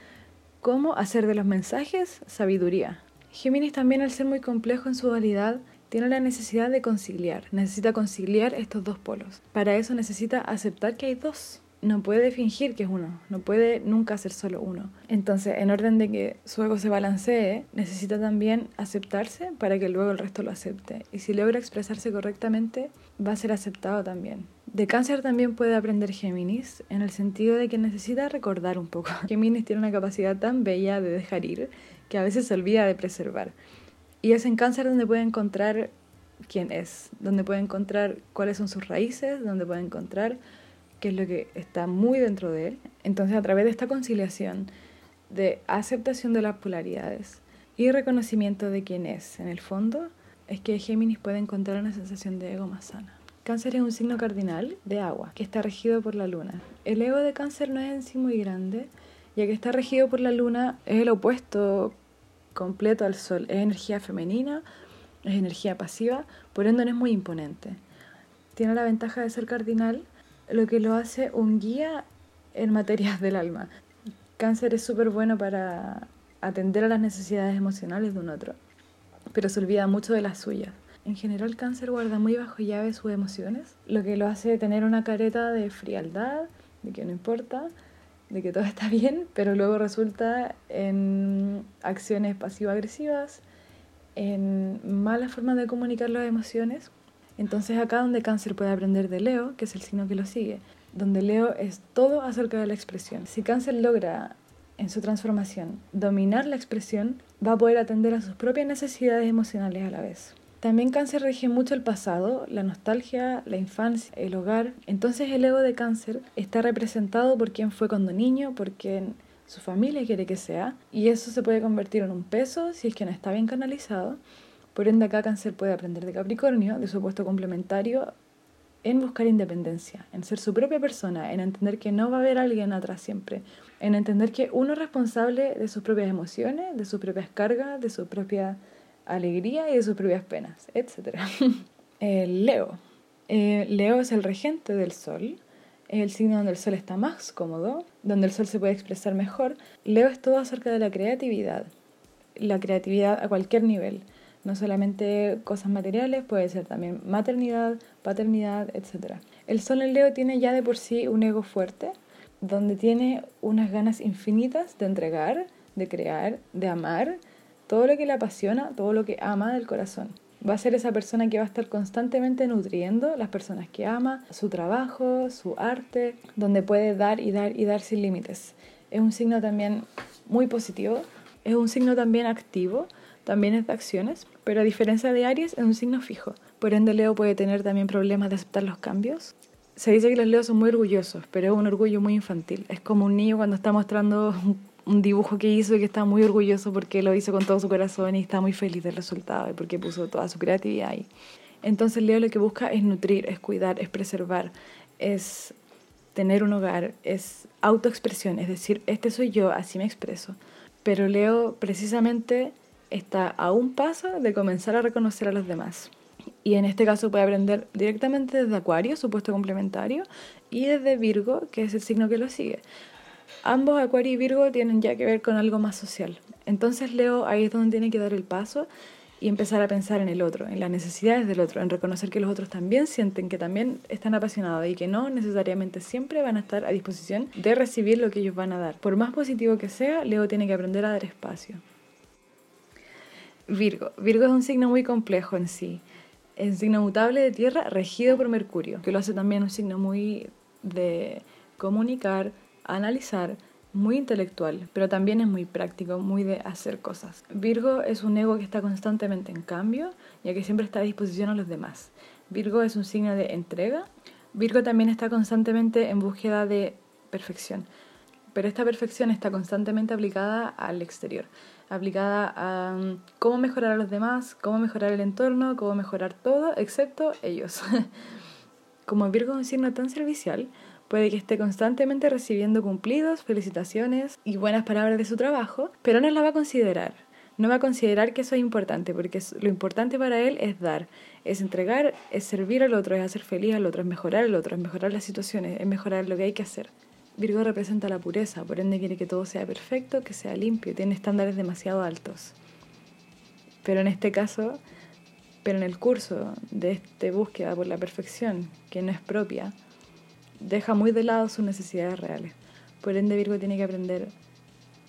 cómo hacer de los mensajes sabiduría. Géminis también al ser muy complejo en su dualidad, tiene la necesidad de conciliar, necesita conciliar estos dos polos. Para eso necesita aceptar que hay dos no puede fingir que es uno, no puede nunca ser solo uno. Entonces, en orden de que su ego se balancee, necesita también aceptarse para que luego el resto lo acepte. Y si logra expresarse correctamente, va a ser aceptado también. De cáncer también puede aprender Géminis, en el sentido de que necesita recordar un poco. Géminis tiene una capacidad tan bella de dejar ir que a veces se olvida de preservar. Y es en cáncer donde puede encontrar quién es, donde puede encontrar cuáles son sus raíces, donde puede encontrar que es lo que está muy dentro de él. Entonces, a través de esta conciliación de aceptación de las polaridades y reconocimiento de quién es en el fondo, es que Géminis puede encontrar una sensación de ego más sana. Cáncer es un signo cardinal de agua que está regido por la luna. El ego de cáncer no es en sí muy grande, ya que está regido por la luna, es el opuesto completo al sol, es energía femenina, es energía pasiva, por ende no es muy imponente. Tiene la ventaja de ser cardinal, lo que lo hace un guía en materias del alma. Cáncer es súper bueno para atender a las necesidades emocionales de un otro, pero se olvida mucho de las suyas. En general, cáncer guarda muy bajo llave sus emociones, lo que lo hace tener una careta de frialdad, de que no importa, de que todo está bien, pero luego resulta en acciones pasivo-agresivas, en malas formas de comunicar las emociones entonces acá donde cáncer puede aprender de Leo, que es el signo que lo sigue, donde Leo es todo acerca de la expresión. Si Cáncer logra en su transformación dominar la expresión, va a poder atender a sus propias necesidades emocionales a la vez. También cáncer rige mucho el pasado, la nostalgia, la infancia, el hogar. Entonces el ego de cáncer está representado por quien fue cuando niño, por quien su familia quiere que sea, y eso se puede convertir en un peso si es que no está bien canalizado. Por ende acá cáncer puede aprender de Capricornio, de su puesto complementario, en buscar independencia, en ser su propia persona, en entender que no va a haber alguien atrás siempre, en entender que uno es responsable de sus propias emociones, de sus propias cargas, de su propia alegría y de sus propias penas, etc. el Leo. Eh, Leo es el regente del Sol, es el signo donde el Sol está más cómodo, donde el Sol se puede expresar mejor. Leo es todo acerca de la creatividad, la creatividad a cualquier nivel, no solamente cosas materiales, puede ser también maternidad, paternidad, etc. El Sol en Leo tiene ya de por sí un ego fuerte, donde tiene unas ganas infinitas de entregar, de crear, de amar, todo lo que le apasiona, todo lo que ama del corazón. Va a ser esa persona que va a estar constantemente nutriendo las personas que ama, su trabajo, su arte, donde puede dar y dar y dar sin límites. Es un signo también muy positivo, es un signo también activo, también es de acciones, pero a diferencia de Aries es un signo fijo. Por ende Leo puede tener también problemas de aceptar los cambios. Se dice que los Leos son muy orgullosos, pero es un orgullo muy infantil. Es como un niño cuando está mostrando un dibujo que hizo y que está muy orgulloso porque lo hizo con todo su corazón y está muy feliz del resultado y porque puso toda su creatividad ahí. Entonces Leo lo que busca es nutrir, es cuidar, es preservar, es tener un hogar, es autoexpresión, es decir, este soy yo, así me expreso. Pero Leo precisamente está a un paso de comenzar a reconocer a los demás. Y en este caso puede aprender directamente desde Acuario, su puesto complementario, y desde Virgo, que es el signo que lo sigue ambos Acuario y Virgo tienen ya que ver con algo más social. Entonces Leo ahí es donde tiene que dar el paso y empezar a pensar en el otro, en las necesidades del otro, en reconocer que los otros también sienten, que también están apasionados y que no necesariamente siempre van a estar a disposición de recibir lo que ellos van a dar. Por más positivo que sea, Leo tiene que aprender a dar espacio. Virgo. Virgo es un signo muy complejo en sí. Es un signo mutable de tierra regido por Mercurio, que lo hace también un signo muy de comunicar, analizar, muy intelectual, pero también es muy práctico, muy de hacer cosas. Virgo es un ego que está constantemente en cambio, ya que siempre está a disposición a los demás. Virgo es un signo de entrega. Virgo también está constantemente en búsqueda de perfección, pero esta perfección está constantemente aplicada al exterior, aplicada a um, cómo mejorar a los demás, cómo mejorar el entorno, cómo mejorar todo, excepto ellos. Como Virgo es un signo tan servicial, Puede que esté constantemente recibiendo cumplidos, felicitaciones y buenas palabras de su trabajo, pero no la va a considerar. No va a considerar que eso es importante, porque lo importante para él es dar, es entregar, es servir al otro, es hacer feliz al otro, es mejorar al otro, es mejorar las situaciones, es mejorar lo que hay que hacer. Virgo representa la pureza, por ende quiere que todo sea perfecto, que sea limpio, tiene estándares demasiado altos. Pero en este caso, pero en el curso de esta búsqueda por la perfección, que no es propia, deja muy de lado sus necesidades reales. Por ende, Virgo tiene que aprender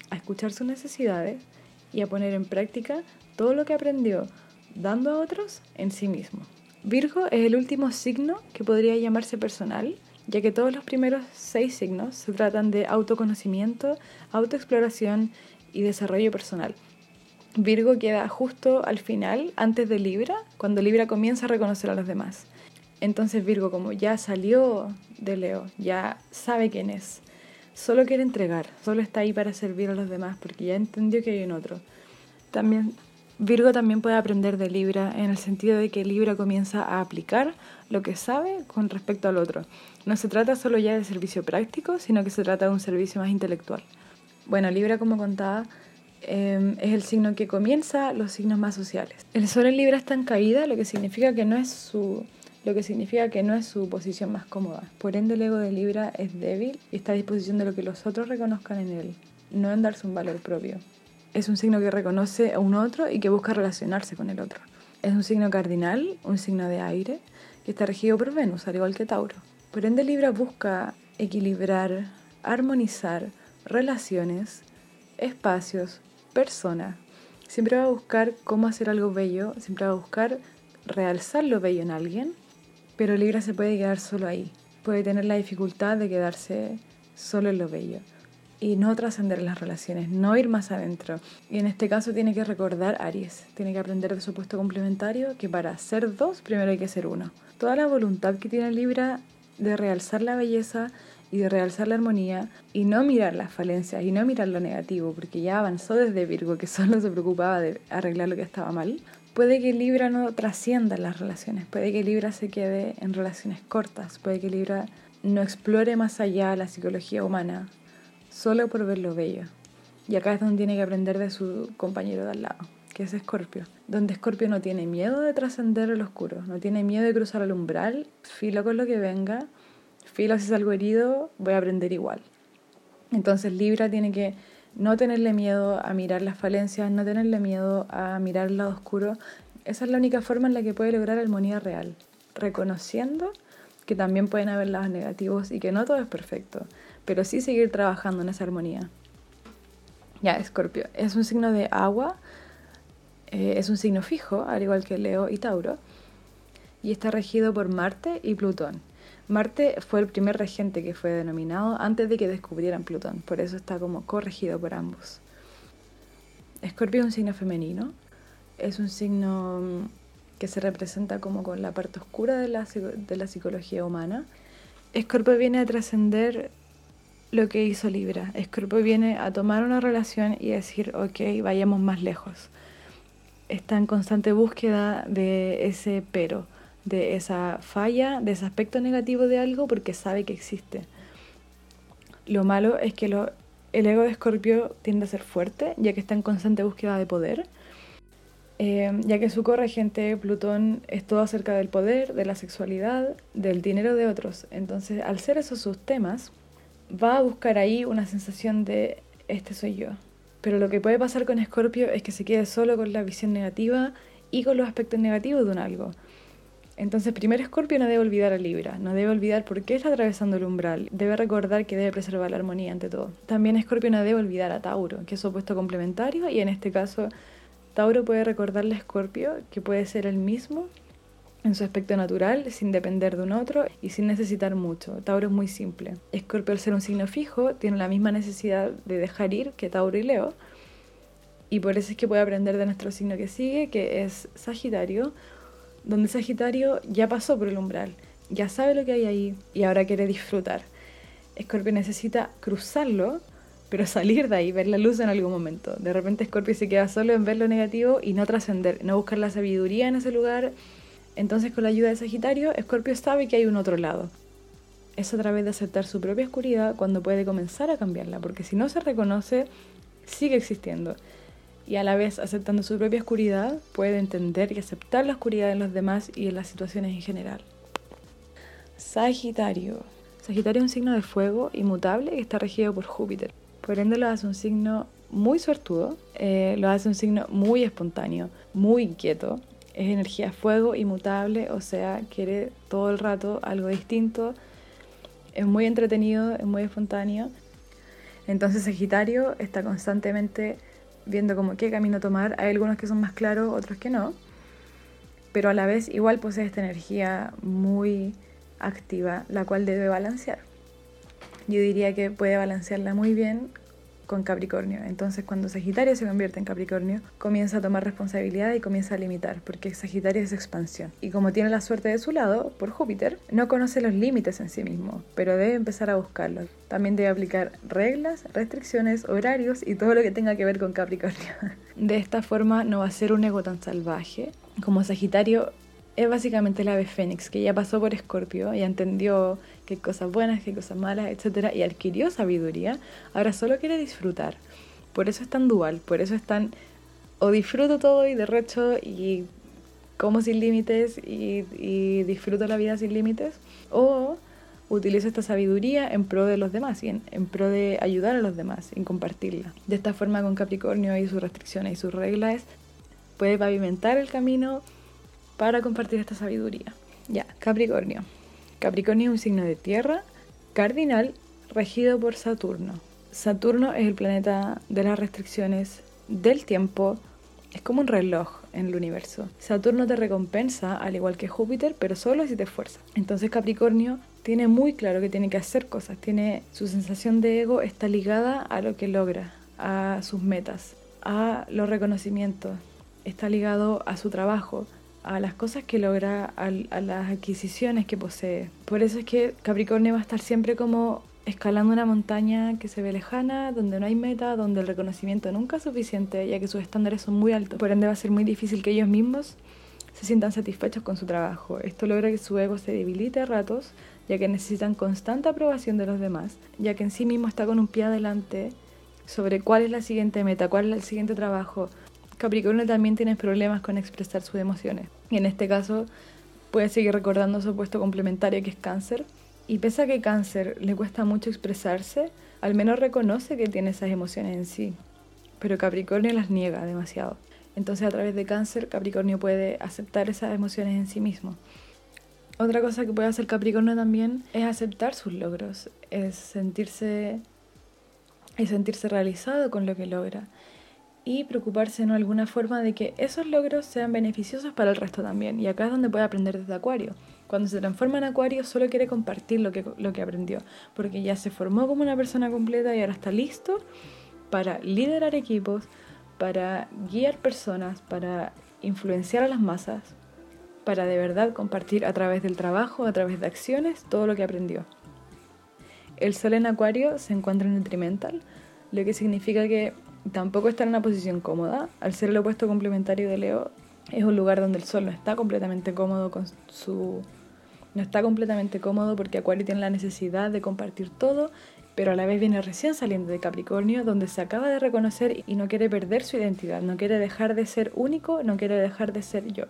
a escuchar sus necesidades y a poner en práctica todo lo que aprendió dando a otros en sí mismo. Virgo es el último signo que podría llamarse personal, ya que todos los primeros seis signos se tratan de autoconocimiento, autoexploración y desarrollo personal. Virgo queda justo al final, antes de Libra, cuando Libra comienza a reconocer a los demás. Entonces Virgo, como ya salió de Leo, ya sabe quién es, solo quiere entregar, solo está ahí para servir a los demás porque ya entendió que hay un otro. También Virgo también puede aprender de Libra en el sentido de que Libra comienza a aplicar lo que sabe con respecto al otro. No se trata solo ya de servicio práctico, sino que se trata de un servicio más intelectual. Bueno, Libra, como contaba, em, es el signo que comienza los signos más sociales. El Sol en Libra está en caída, lo que significa que no es su lo que significa que no es su posición más cómoda. Por ende, el ego de Libra es débil y está a disposición de lo que los otros reconozcan en él, no en darse un valor propio. Es un signo que reconoce a un otro y que busca relacionarse con el otro. Es un signo cardinal, un signo de aire, que está regido por Venus, al igual que Tauro. Por ende, Libra busca equilibrar, armonizar relaciones, espacios, personas. Siempre va a buscar cómo hacer algo bello, siempre va a buscar realzar lo bello en alguien pero Libra se puede quedar solo ahí. puede tener la dificultad de quedarse solo en lo bello y no trascender las relaciones, no ir más adentro. Y en este caso tiene que recordar Aries, tiene que aprender de su puesto complementario que para ser dos primero hay que ser uno. Toda la voluntad que tiene Libra de realzar la belleza y de realzar la armonía y no mirar las falencias y no mirar lo negativo, porque ya avanzó desde Virgo, que solo se preocupaba de arreglar lo que estaba mal, puede que Libra no trascienda las relaciones, puede que Libra se quede en relaciones cortas, puede que Libra no explore más allá la psicología humana, solo por ver lo bello. Y acá es donde tiene que aprender de su compañero de al lado, que es Escorpio. Donde Escorpio no tiene miedo de trascender el oscuro, no tiene miedo de cruzar el umbral, filo con lo que venga, filo si salgo herido, voy a aprender igual. Entonces Libra tiene que no tenerle miedo a mirar las falencias, no tenerle miedo a mirar el lado oscuro. Esa es la única forma en la que puede lograr armonía real, reconociendo que también pueden haber lados negativos y que no todo es perfecto pero sí seguir trabajando en esa armonía. Ya, Escorpio, es un signo de agua, eh, es un signo fijo, al igual que Leo y Tauro, y está regido por Marte y Plutón. Marte fue el primer regente que fue denominado antes de que descubrieran Plutón, por eso está como corregido por ambos. Escorpio es un signo femenino, es un signo mm, que se representa como con la parte oscura de la, de la psicología humana. Escorpio viene a trascender lo que hizo Libra. Escorpio viene a tomar una relación y decir, ok, vayamos más lejos. Está en constante búsqueda de ese pero, de esa falla, de ese aspecto negativo de algo porque sabe que existe. Lo malo es que el ego de Escorpio tiende a ser fuerte, ya que está en constante búsqueda de poder. Eh, ya que su corregente Plutón es todo acerca del poder, de la sexualidad, del dinero de otros. Entonces, al ser esos sus temas, va a buscar ahí una sensación de este soy yo. Pero lo que puede pasar con Escorpio es que se quede solo con la visión negativa y con los aspectos negativos de un algo. Entonces, primero Escorpio no debe olvidar a Libra, no debe olvidar por qué está atravesando el umbral, debe recordar que debe preservar la armonía ante todo. También Escorpio no debe olvidar a Tauro, que es su opuesto complementario, y en este caso, Tauro puede recordarle a Escorpio que puede ser el mismo en su aspecto natural, sin depender de un otro y sin necesitar mucho. Tauro es muy simple. Escorpio, al ser un signo fijo, tiene la misma necesidad de dejar ir que Tauro y Leo. Y por eso es que puede aprender de nuestro signo que sigue, que es Sagitario, donde Sagitario ya pasó por el umbral, ya sabe lo que hay ahí y ahora quiere disfrutar. Escorpio necesita cruzarlo, pero salir de ahí, ver la luz en algún momento. De repente Escorpio se queda solo en ver lo negativo y no trascender, no buscar la sabiduría en ese lugar entonces con la ayuda de Sagitario, Escorpio sabe que hay un otro lado. Es a través de aceptar su propia oscuridad cuando puede comenzar a cambiarla, porque si no se reconoce, sigue existiendo. Y a la vez, aceptando su propia oscuridad, puede entender y aceptar la oscuridad en los demás y en las situaciones en general. Sagitario. Sagitario es un signo de fuego inmutable que está regido por Júpiter. Por ende lo hace un signo muy suertudo, eh, lo hace un signo muy espontáneo, muy inquieto, es energía fuego inmutable, o sea, quiere todo el rato algo distinto, es muy entretenido, es muy espontáneo. Entonces Sagitario está constantemente viendo como qué camino tomar. Hay algunos que son más claros, otros que no. Pero a la vez igual posee esta energía muy activa, la cual debe balancear. Yo diría que puede balancearla muy bien con Capricornio. Entonces cuando Sagitario se convierte en Capricornio, comienza a tomar responsabilidad y comienza a limitar, porque Sagitario es expansión. Y como tiene la suerte de su lado, por Júpiter, no conoce los límites en sí mismo, pero debe empezar a buscarlos. También debe aplicar reglas, restricciones, horarios y todo lo que tenga que ver con Capricornio. De esta forma no va a ser un ego tan salvaje. Como Sagitario es básicamente el ave fénix, que ya pasó por Escorpio, y entendió qué cosas buenas, qué cosas malas, etc. Y adquirió sabiduría, ahora solo quiere disfrutar. Por eso es tan dual, por eso es tan o disfruto todo y derrocho y como sin límites y, y disfruto la vida sin límites, o utilizo esta sabiduría en pro de los demás y en, en, pro de ayudar a los demás, en compartirla. De esta forma con Capricornio y sus restricciones y sus reglas puede pavimentar el camino para compartir esta sabiduría. Ya, Capricornio. Capricornio es un signo de tierra cardinal regido por Saturno. Saturno es el planeta de las restricciones del tiempo. Es como un reloj en el universo. Saturno te recompensa al igual que Júpiter, pero solo si te esfuerzas. Entonces Capricornio Tiene muy claro que tiene que hacer cosas, tiene su sensación de ego está ligada a lo que logra, a sus metas, a los reconocimientos, está ligado a su trabajo, a las cosas que logra, a, las adquisiciones que posee. Por eso es que Capricornio va a estar siempre como escalando una montaña que se ve lejana, donde no hay meta, donde el reconocimiento nunca es suficiente, ya que sus estándares son muy altos. Por ende va a ser muy difícil que ellos mismos se sientan satisfechos con su trabajo. Esto logra que su ego se debilite a ratos, ya que necesitan constante aprobación de los demás, ya que en sí mismo está con un pie adelante sobre cuál es la siguiente meta, cuál es el siguiente trabajo. Capricornio también tiene problemas con expresar sus emociones. Y en este caso puede seguir recordando su opuesto complementario que es cáncer, y pese a que cáncer le cuesta mucho expresarse, al menos reconoce que tiene esas emociones en sí. Pero Capricornio las niega demasiado. Entonces a través de cáncer Capricornio puede aceptar esas emociones en sí mismo. Otra cosa que puede hacer Capricornio también es aceptar sus logros, es sentirse, es sentirse realizado con lo que logra y preocuparse en alguna forma de que esos logros sean beneficiosos para el resto también. Y acá es donde puede aprender desde Acuario. Cuando se transforma en acuario solo quiere compartir lo que, lo que aprendió, porque ya se formó como una persona completa y ahora está listo para liderar equipos, para guiar personas, para influenciar a las masas, para de verdad compartir a través del trabajo, a través de acciones, todo lo que aprendió. El sol en acuario se encuentra en nutrimental, lo que significa que tampoco está en una posición cómoda. Al ser el opuesto complementario de Leo, es un lugar donde el sol no está completamente cómodo con su no está completamente cómodo porque Acuario tiene la necesidad de compartir todo, pero a la vez viene recién saliendo de Capricornio, donde se acaba de reconocer y no quiere perder su identidad, no quiere dejar de ser único, no quiere dejar de ser yo.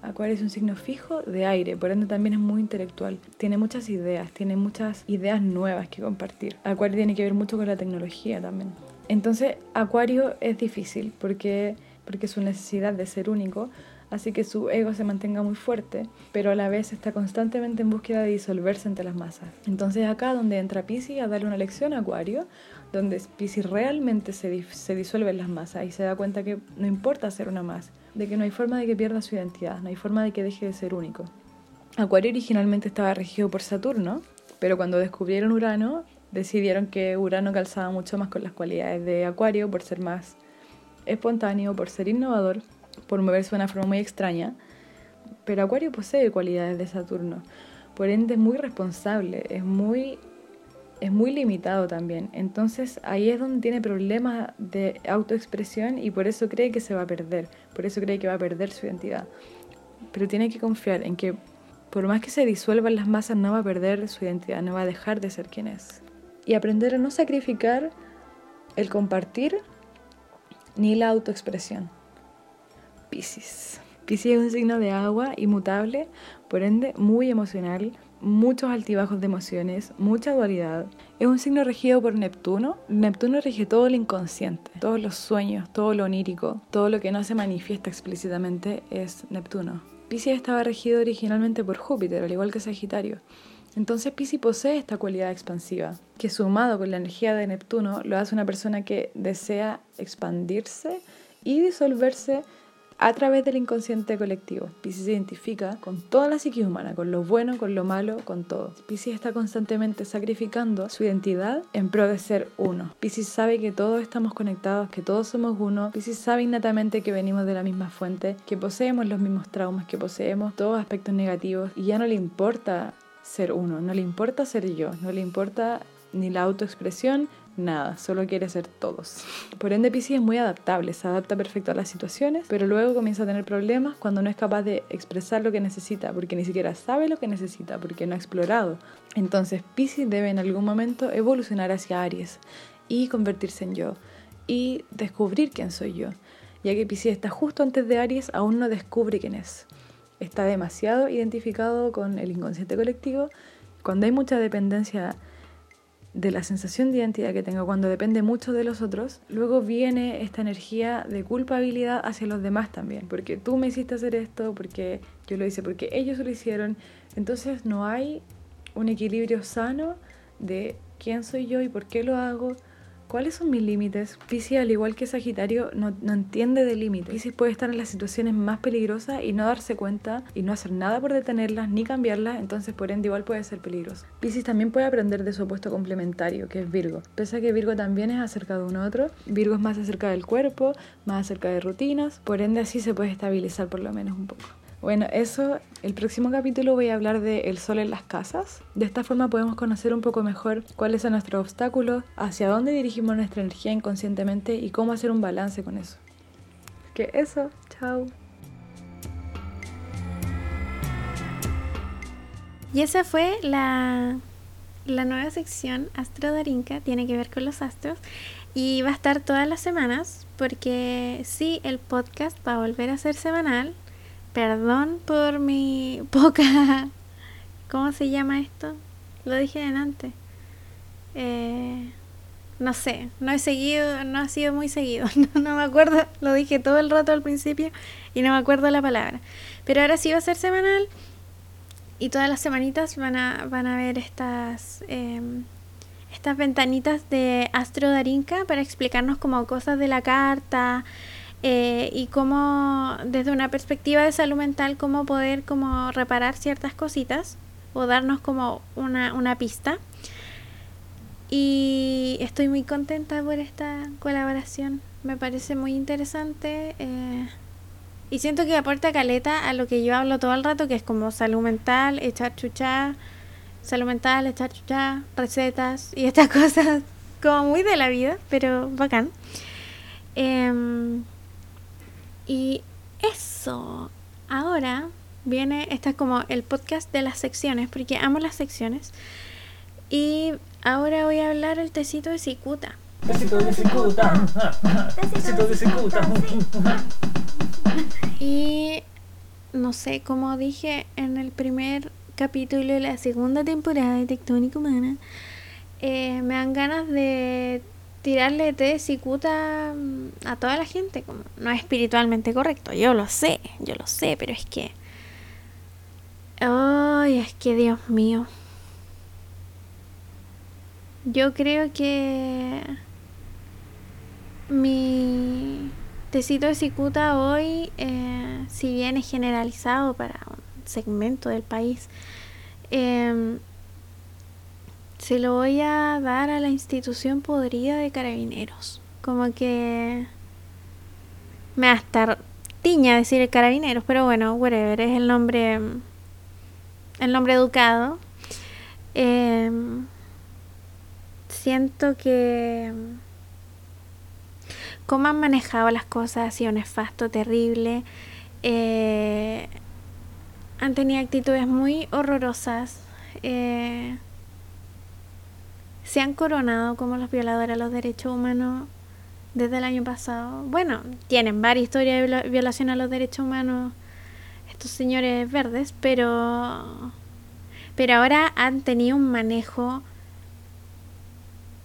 Acuario es un signo fijo de aire, por ende también es muy intelectual. Tiene muchas ideas, tiene muchas ideas nuevas que compartir. Acuario tiene que ver mucho con la tecnología también. Entonces, Acuario es difícil porque, porque su necesidad de ser único así que su ego se mantenga muy fuerte, pero a la vez está constantemente en búsqueda de disolverse entre las masas. Entonces acá donde entra Pisces a darle una lección a Acuario, donde Pisces realmente se, se disuelve en las masas y se da cuenta que no importa ser una más, de que no hay forma de que pierda su identidad, no hay forma de que deje de ser único. Acuario originalmente estaba regido por Saturno, pero cuando descubrieron Urano, decidieron que Urano calzaba mucho más con las cualidades de Acuario por ser más espontáneo, por ser innovador por moverse de una forma muy extraña, pero Acuario posee cualidades de Saturno, por ende es muy responsable, es muy, es muy limitado también. Entonces ahí es donde tiene problemas de autoexpresión y por eso cree que se va a perder, por eso cree que va a perder su identidad. Pero tiene que confiar en que por más que se disuelvan las masas no va a perder su identidad, no va a dejar de ser quien es. Y aprender a no sacrificar el compartir ni la autoexpresión. Pisces. Pisces es un signo de agua inmutable, por ende muy emocional, muchos altibajos de emociones, mucha dualidad. Es un signo regido por Neptuno. Neptuno rige todo el inconsciente, todos los sueños, todo lo onírico, todo lo que no se manifiesta explícitamente es Neptuno. Pisces estaba regido originalmente por Júpiter, al igual que Sagitario. Entonces Pisces posee esta cualidad expansiva, que sumado con la energía de Neptuno lo hace una persona que desea expandirse y disolverse a través del inconsciente colectivo. Pisces se identifica con toda la psique humana, con lo bueno, con lo malo, con todo. Pisces está constantemente sacrificando su identidad en pro de ser uno. Pisces sabe que todos estamos conectados, que todos somos uno. Pisces sabe innatamente que venimos de la misma fuente, que poseemos los mismos traumas, que poseemos todos aspectos negativos y ya no le importa ser uno, no le importa ser yo, no le importa ni la autoexpresión, nada, solo quiere ser todos. Por ende, Pisces es muy adaptable, se adapta perfecto a las situaciones, pero luego comienza a tener problemas cuando no es capaz de expresar lo que necesita, porque ni siquiera sabe lo que necesita, porque no ha explorado. Entonces, Pisces debe en algún momento evolucionar hacia Aries y convertirse en yo y descubrir quién soy yo, ya que Pisces está justo antes de Aries, aún no descubre quién es. Está demasiado identificado con el inconsciente colectivo. Cuando hay mucha dependencia de la sensación de identidad que tengo cuando depende mucho de los otros, luego viene esta energía de culpabilidad hacia los demás también, porque tú me hiciste hacer esto, porque yo lo hice, porque ellos lo hicieron. Entonces no hay un equilibrio sano de quién soy yo y por qué lo hago, ¿Cuáles son mis límites? Piscis, al igual que Sagitario, no, no entiende de límites. Piscis puede estar en las situaciones más peligrosas y no darse cuenta y no hacer nada por detenerlas ni cambiarlas, entonces por ende igual puede ser peligroso. Piscis también puede aprender de su opuesto complementario, que es Virgo. Pese a que Virgo también es acerca de un otro, Virgo es más acerca del cuerpo, más acerca de rutinas, por ende así se puede estabilizar por lo menos un poco. Bueno, eso, el próximo capítulo voy a hablar de el sol en las casas. De esta forma podemos conocer un poco mejor cuáles son nuestros obstáculos, hacia dónde dirigimos nuestra energía inconscientemente y cómo hacer un balance con eso. Que eso, chao. Y esa fue la, la nueva sección Astro Darinka, tiene que ver con los astros. Y va a estar todas las semanas, porque sí, el podcast va a volver a ser semanal. Perdón por mi poca... ¿Cómo se llama esto? Lo dije antes. Eh, no sé, no he seguido, no ha sido muy seguido. No, me acuerdo, lo dije todo el rato al principio y no me acuerdo la palabra. Pero ahora sí va a ser semanal y todas las semanitas van a, van a ver estas, eh, estas ventanitas de Astro Darinka para explicarnos como cosas de la carta eh, y cómo desde una perspectiva de salud mental cómo poder como reparar ciertas cositas o darnos como una, una pista. Y estoy muy contenta por esta colaboración. Me parece muy interesante. Eh, y siento que aporta caleta a lo que yo hablo todo el rato, que es como salud mental, echar chucha, salud mental, echar chucha, recetas y estas cosas como muy de la vida, pero bacán. Em, y eso, ahora viene, este es como el podcast de las secciones, porque amo las secciones. Y ahora voy a hablar el tecito de cicuta. Tecito de cicuta. Tecito de cicuta. Y no sé, como dije en el primer capítulo de la segunda temporada de Tectónica Humana, eh, me dan ganas de tirarle té de cicuta mm, a toda la gente. Como no es espiritualmente correcto, yo lo sé, yo lo sé, pero es que. Ay, es que Dios mío. Yo creo que mi tecito de cicuta hoy, eh, si bien es generalizado para un segmento del país, eh, se lo voy a dar a la institución podrida de carabineros. Como que me hasta tiña decir carabineros, pero bueno, whatever, es el nombre el nombre educado. Eh, siento que cómo han manejado las cosas ha sido nefasto, terrible. Eh, han tenido actitudes muy horrorosas. Eh, se han coronado como los violadores de los derechos humanos desde el año pasado. Bueno, tienen varias historias de violación a los derechos humanos estos señores verdes, pero pero ahora han tenido un manejo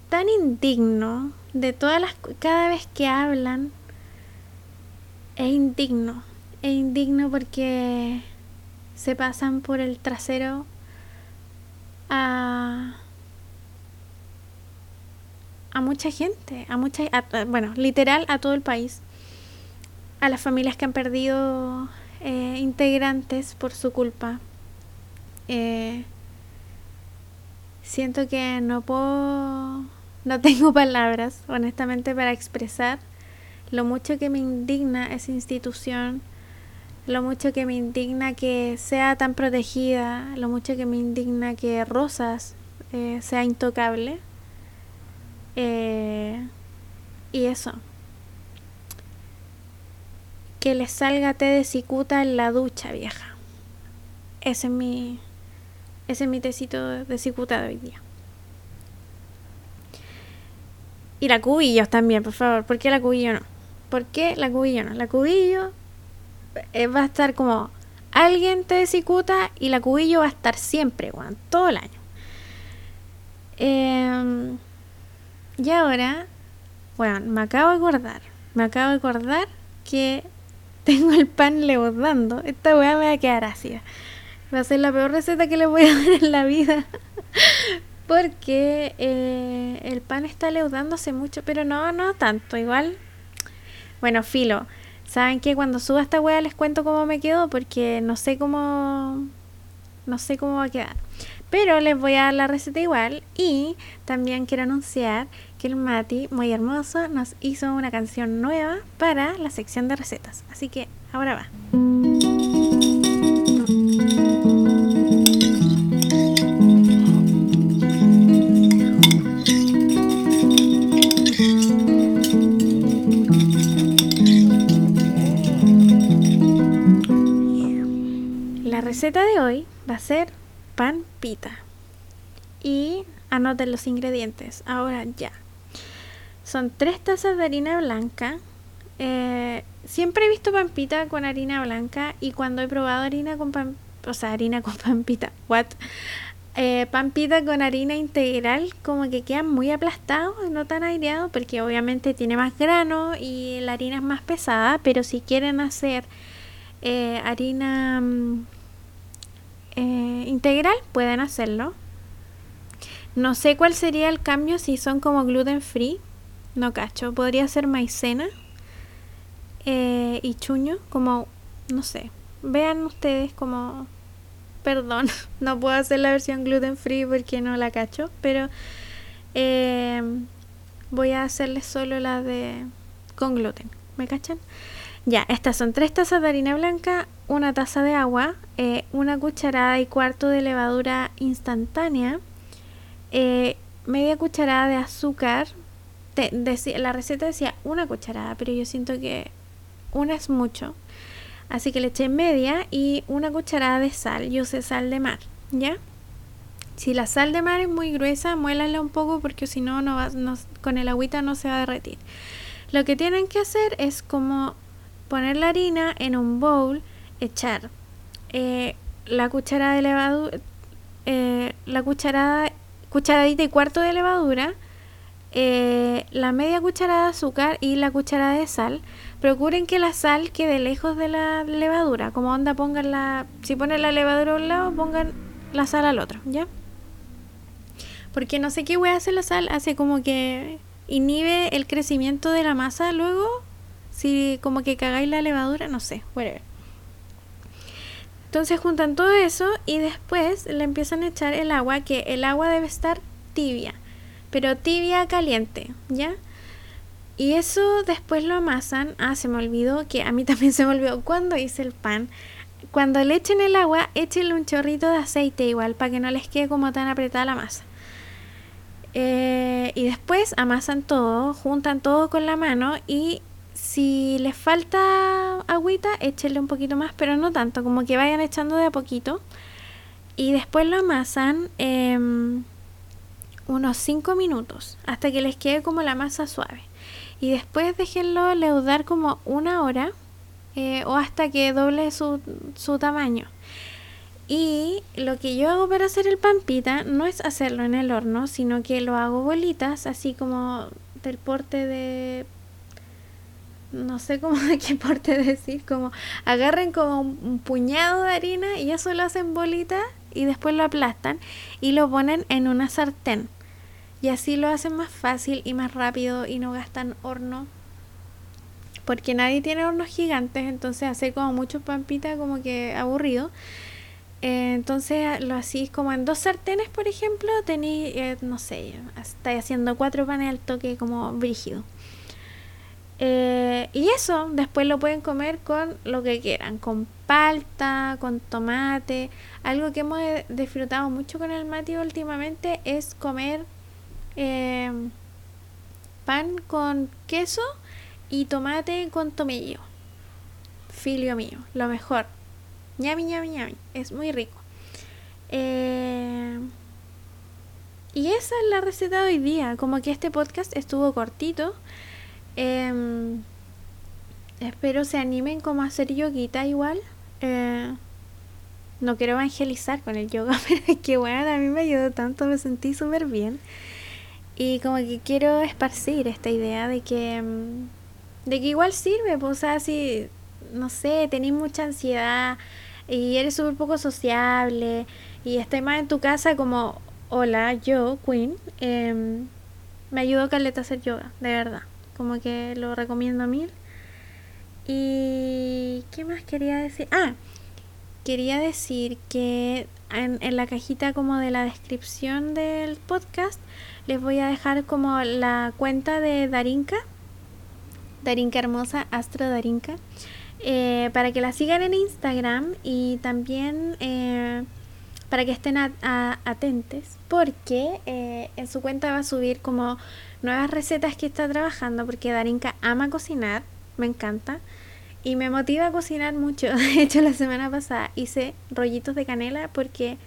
tan indigno de todas las cada vez que hablan es indigno, es indigno porque se pasan por el trasero a a mucha gente, a mucha bueno, literal a todo el país. A las familias que han perdido eh, integrantes por su culpa. Eh, siento que no puedo, no tengo palabras, honestamente, para expresar lo mucho que me indigna esa institución, lo mucho que me indigna que sea tan protegida, lo mucho que me indigna que Rosas eh, sea intocable. Eh, y eso. Que le salga té de cicuta en la ducha, vieja. Ese es mi, ese es mi tecito de cicuta de hoy día. Y la cubillos también, por favor. ¿Por qué la cubillo no? ¿Por qué la cubillo no? La cubillo eh, va a estar como alguien te cicuta y la cubillo va a estar siempre, bueno, todo el año. Eh, y ahora, bueno, me acabo de acordar, me acabo de acordar que tengo el pan leudando. Esta weá me va a quedar ácida. Va a ser la peor receta que le voy a dar en la vida. Porque eh, el pan está leudándose mucho, pero no, no tanto. Igual, bueno, filo. ¿Saben que Cuando suba esta wea les cuento cómo me quedo porque no sé cómo... No sé cómo va a quedar. Pero les voy a dar la receta igual. Y también quiero anunciar que el Mati, muy hermoso, nos hizo una canción nueva para la sección de recetas. Así que ahora va. La receta de hoy va a ser pan pita. Y anoten los ingredientes. Ahora ya. Son tres tazas de harina blanca. Eh, siempre he visto pan pita con harina blanca y cuando he probado harina con pan, o sea, harina con pan pita, what? Eh, pan pita con harina integral como que quedan muy aplastados, no tan aireados porque obviamente tiene más grano y la harina es más pesada, pero si quieren hacer eh, harina mm, eh, integral pueden hacerlo. No sé cuál sería el cambio si son como gluten free. No cacho. Podría ser maicena eh, y chuño. Como, no sé. Vean ustedes como... Perdón, no puedo hacer la versión gluten free porque no la cacho. Pero eh, voy a hacerles solo la de con gluten. ¿Me cachan? Ya, estas son tres tazas de harina blanca, una taza de agua, eh, una cucharada y cuarto de levadura instantánea, eh, media cucharada de azúcar. La receta decía una cucharada, pero yo siento que una es mucho. Así que le eché media y una cucharada de sal. Yo usé sal de mar, ¿ya? Si la sal de mar es muy gruesa, muélala un poco porque si no, no no- con el agüita no se va a derretir. Lo que tienen que hacer es como poner la harina en un bowl, echar eh, la cucharada de levadura, eh, la cucharada, cucharadita y cuarto de levadura, eh, la media cucharada de azúcar y la cucharada de sal. Procuren que la sal quede lejos de la levadura, como onda pongan la, si ponen la levadura a un lado, pongan la sal al otro, ¿ya? Porque no sé qué voy a hacer la sal, hace como que inhibe el crecimiento de la masa luego, si como que cagáis la levadura, no sé, whatever. Entonces juntan todo eso y después le empiezan a echar el agua, que el agua debe estar tibia, pero tibia caliente, ¿ya? Y eso después lo amasan. Ah, se me olvidó que a mí también se me olvidó cuando hice el pan. Cuando le echen el agua, échenle un chorrito de aceite igual para que no les quede como tan apretada la masa. Eh, y después amasan todo, juntan todo con la mano y si les falta agüita, échenle un poquito más, pero no tanto, como que vayan echando de a poquito. Y después lo amasan em, unos 5 minutos hasta que les quede como la masa suave. Y después déjenlo leudar como una hora eh, o hasta que doble su, su tamaño. Y lo que yo hago para hacer el pan pita no es hacerlo en el horno, sino que lo hago bolitas, así como del porte de... No sé cómo de qué porte decir, como agarren como un, puñado de harina y eso lo hacen bolitas y después lo aplastan y lo ponen en una sartén. Y así lo hacen más fácil y más rápido y no gastan horno. Porque nadie tiene hornos gigantes, entonces hacer como mucho pan pita como que aburrido. Eh, entonces lo hacís como en dos sartenes, por ejemplo, tenéis, eh, no sé, estáis haciendo cuatro panes al toque como brígido. Eh, y eso, después lo pueden comer con lo que quieran, con palta, con tomate. Algo que hemos eh, disfrutado mucho con el Mati últimamente es comer eh, pan con queso y tomate con tomillo. Filio mío, lo mejor. Ñami, ñami, ñami. Es muy rico. Eh, y esa es la receta de hoy día. Como que este podcast estuvo cortito. Em, espero se animen como a hacer yoguita igual. Eh, no quiero evangelizar con el yoga, pero es que bueno, a mí me ayudó tanto, me sentí súper bien. Y como que quiero esparcir esta idea de que, mm, de que igual sirve, pues, o sea, si, no sé, tenés mucha ansiedad y eres súper poco sociable y estás más en tu casa como hola, yo, Queen, em, me ayudó Caleta a hacer yoga, de verdad. Como que lo recomiendo a mil. Y. ¿Qué más quería decir? Ah, quería decir que en, en, la cajita como de la descripción del podcast les voy a dejar como la cuenta de Darinka. Darinka Hermosa, Astro Darinka. Eh, para que la sigan en Instagram y también eh, para que estén atentos porque eh, en su cuenta va a subir como nuevas recetas que está trabajando porque Darinka ama cocinar, me encanta y me motiva a cocinar mucho. De hecho, la semana pasada hice rollitos de canela porque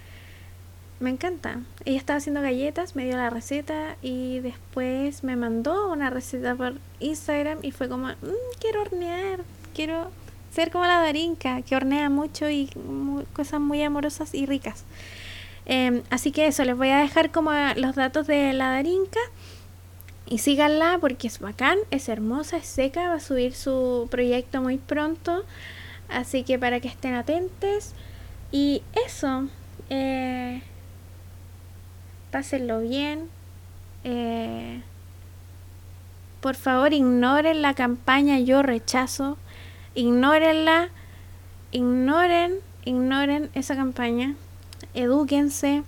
me encanta. Ella estaba haciendo galletas, me dio la receta y después me mandó una receta por Instagram y fue como, mm, quiero hornear, quiero ser como la Darinka, que hornea mucho y cosas muy amorosas y ricas. Em, así que eso, les voy a dejar como los datos de la Darinka. Y síganla porque es bacán, es hermosa, es seca, va a subir su proyecto muy pronto. Así que para que estén atentos. Y eso, eh, pásenlo bien. Eh, por favor, ignoren la campaña Yo rechazo. Ignórenla. Ignoren, ignoren esa campaña. Edúquense.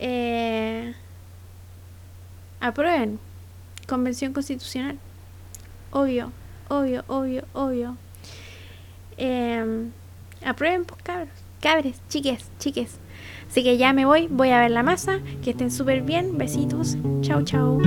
Eh, aprueben. Convención Constitucional. Obvio, obvio, obvio, obvio. Eh, aprueben, pues cabros, cabres, chiques, chiques. Así que ya me voy, voy a ver la masa. Que estén súper bien. Besitos. Chau, chau.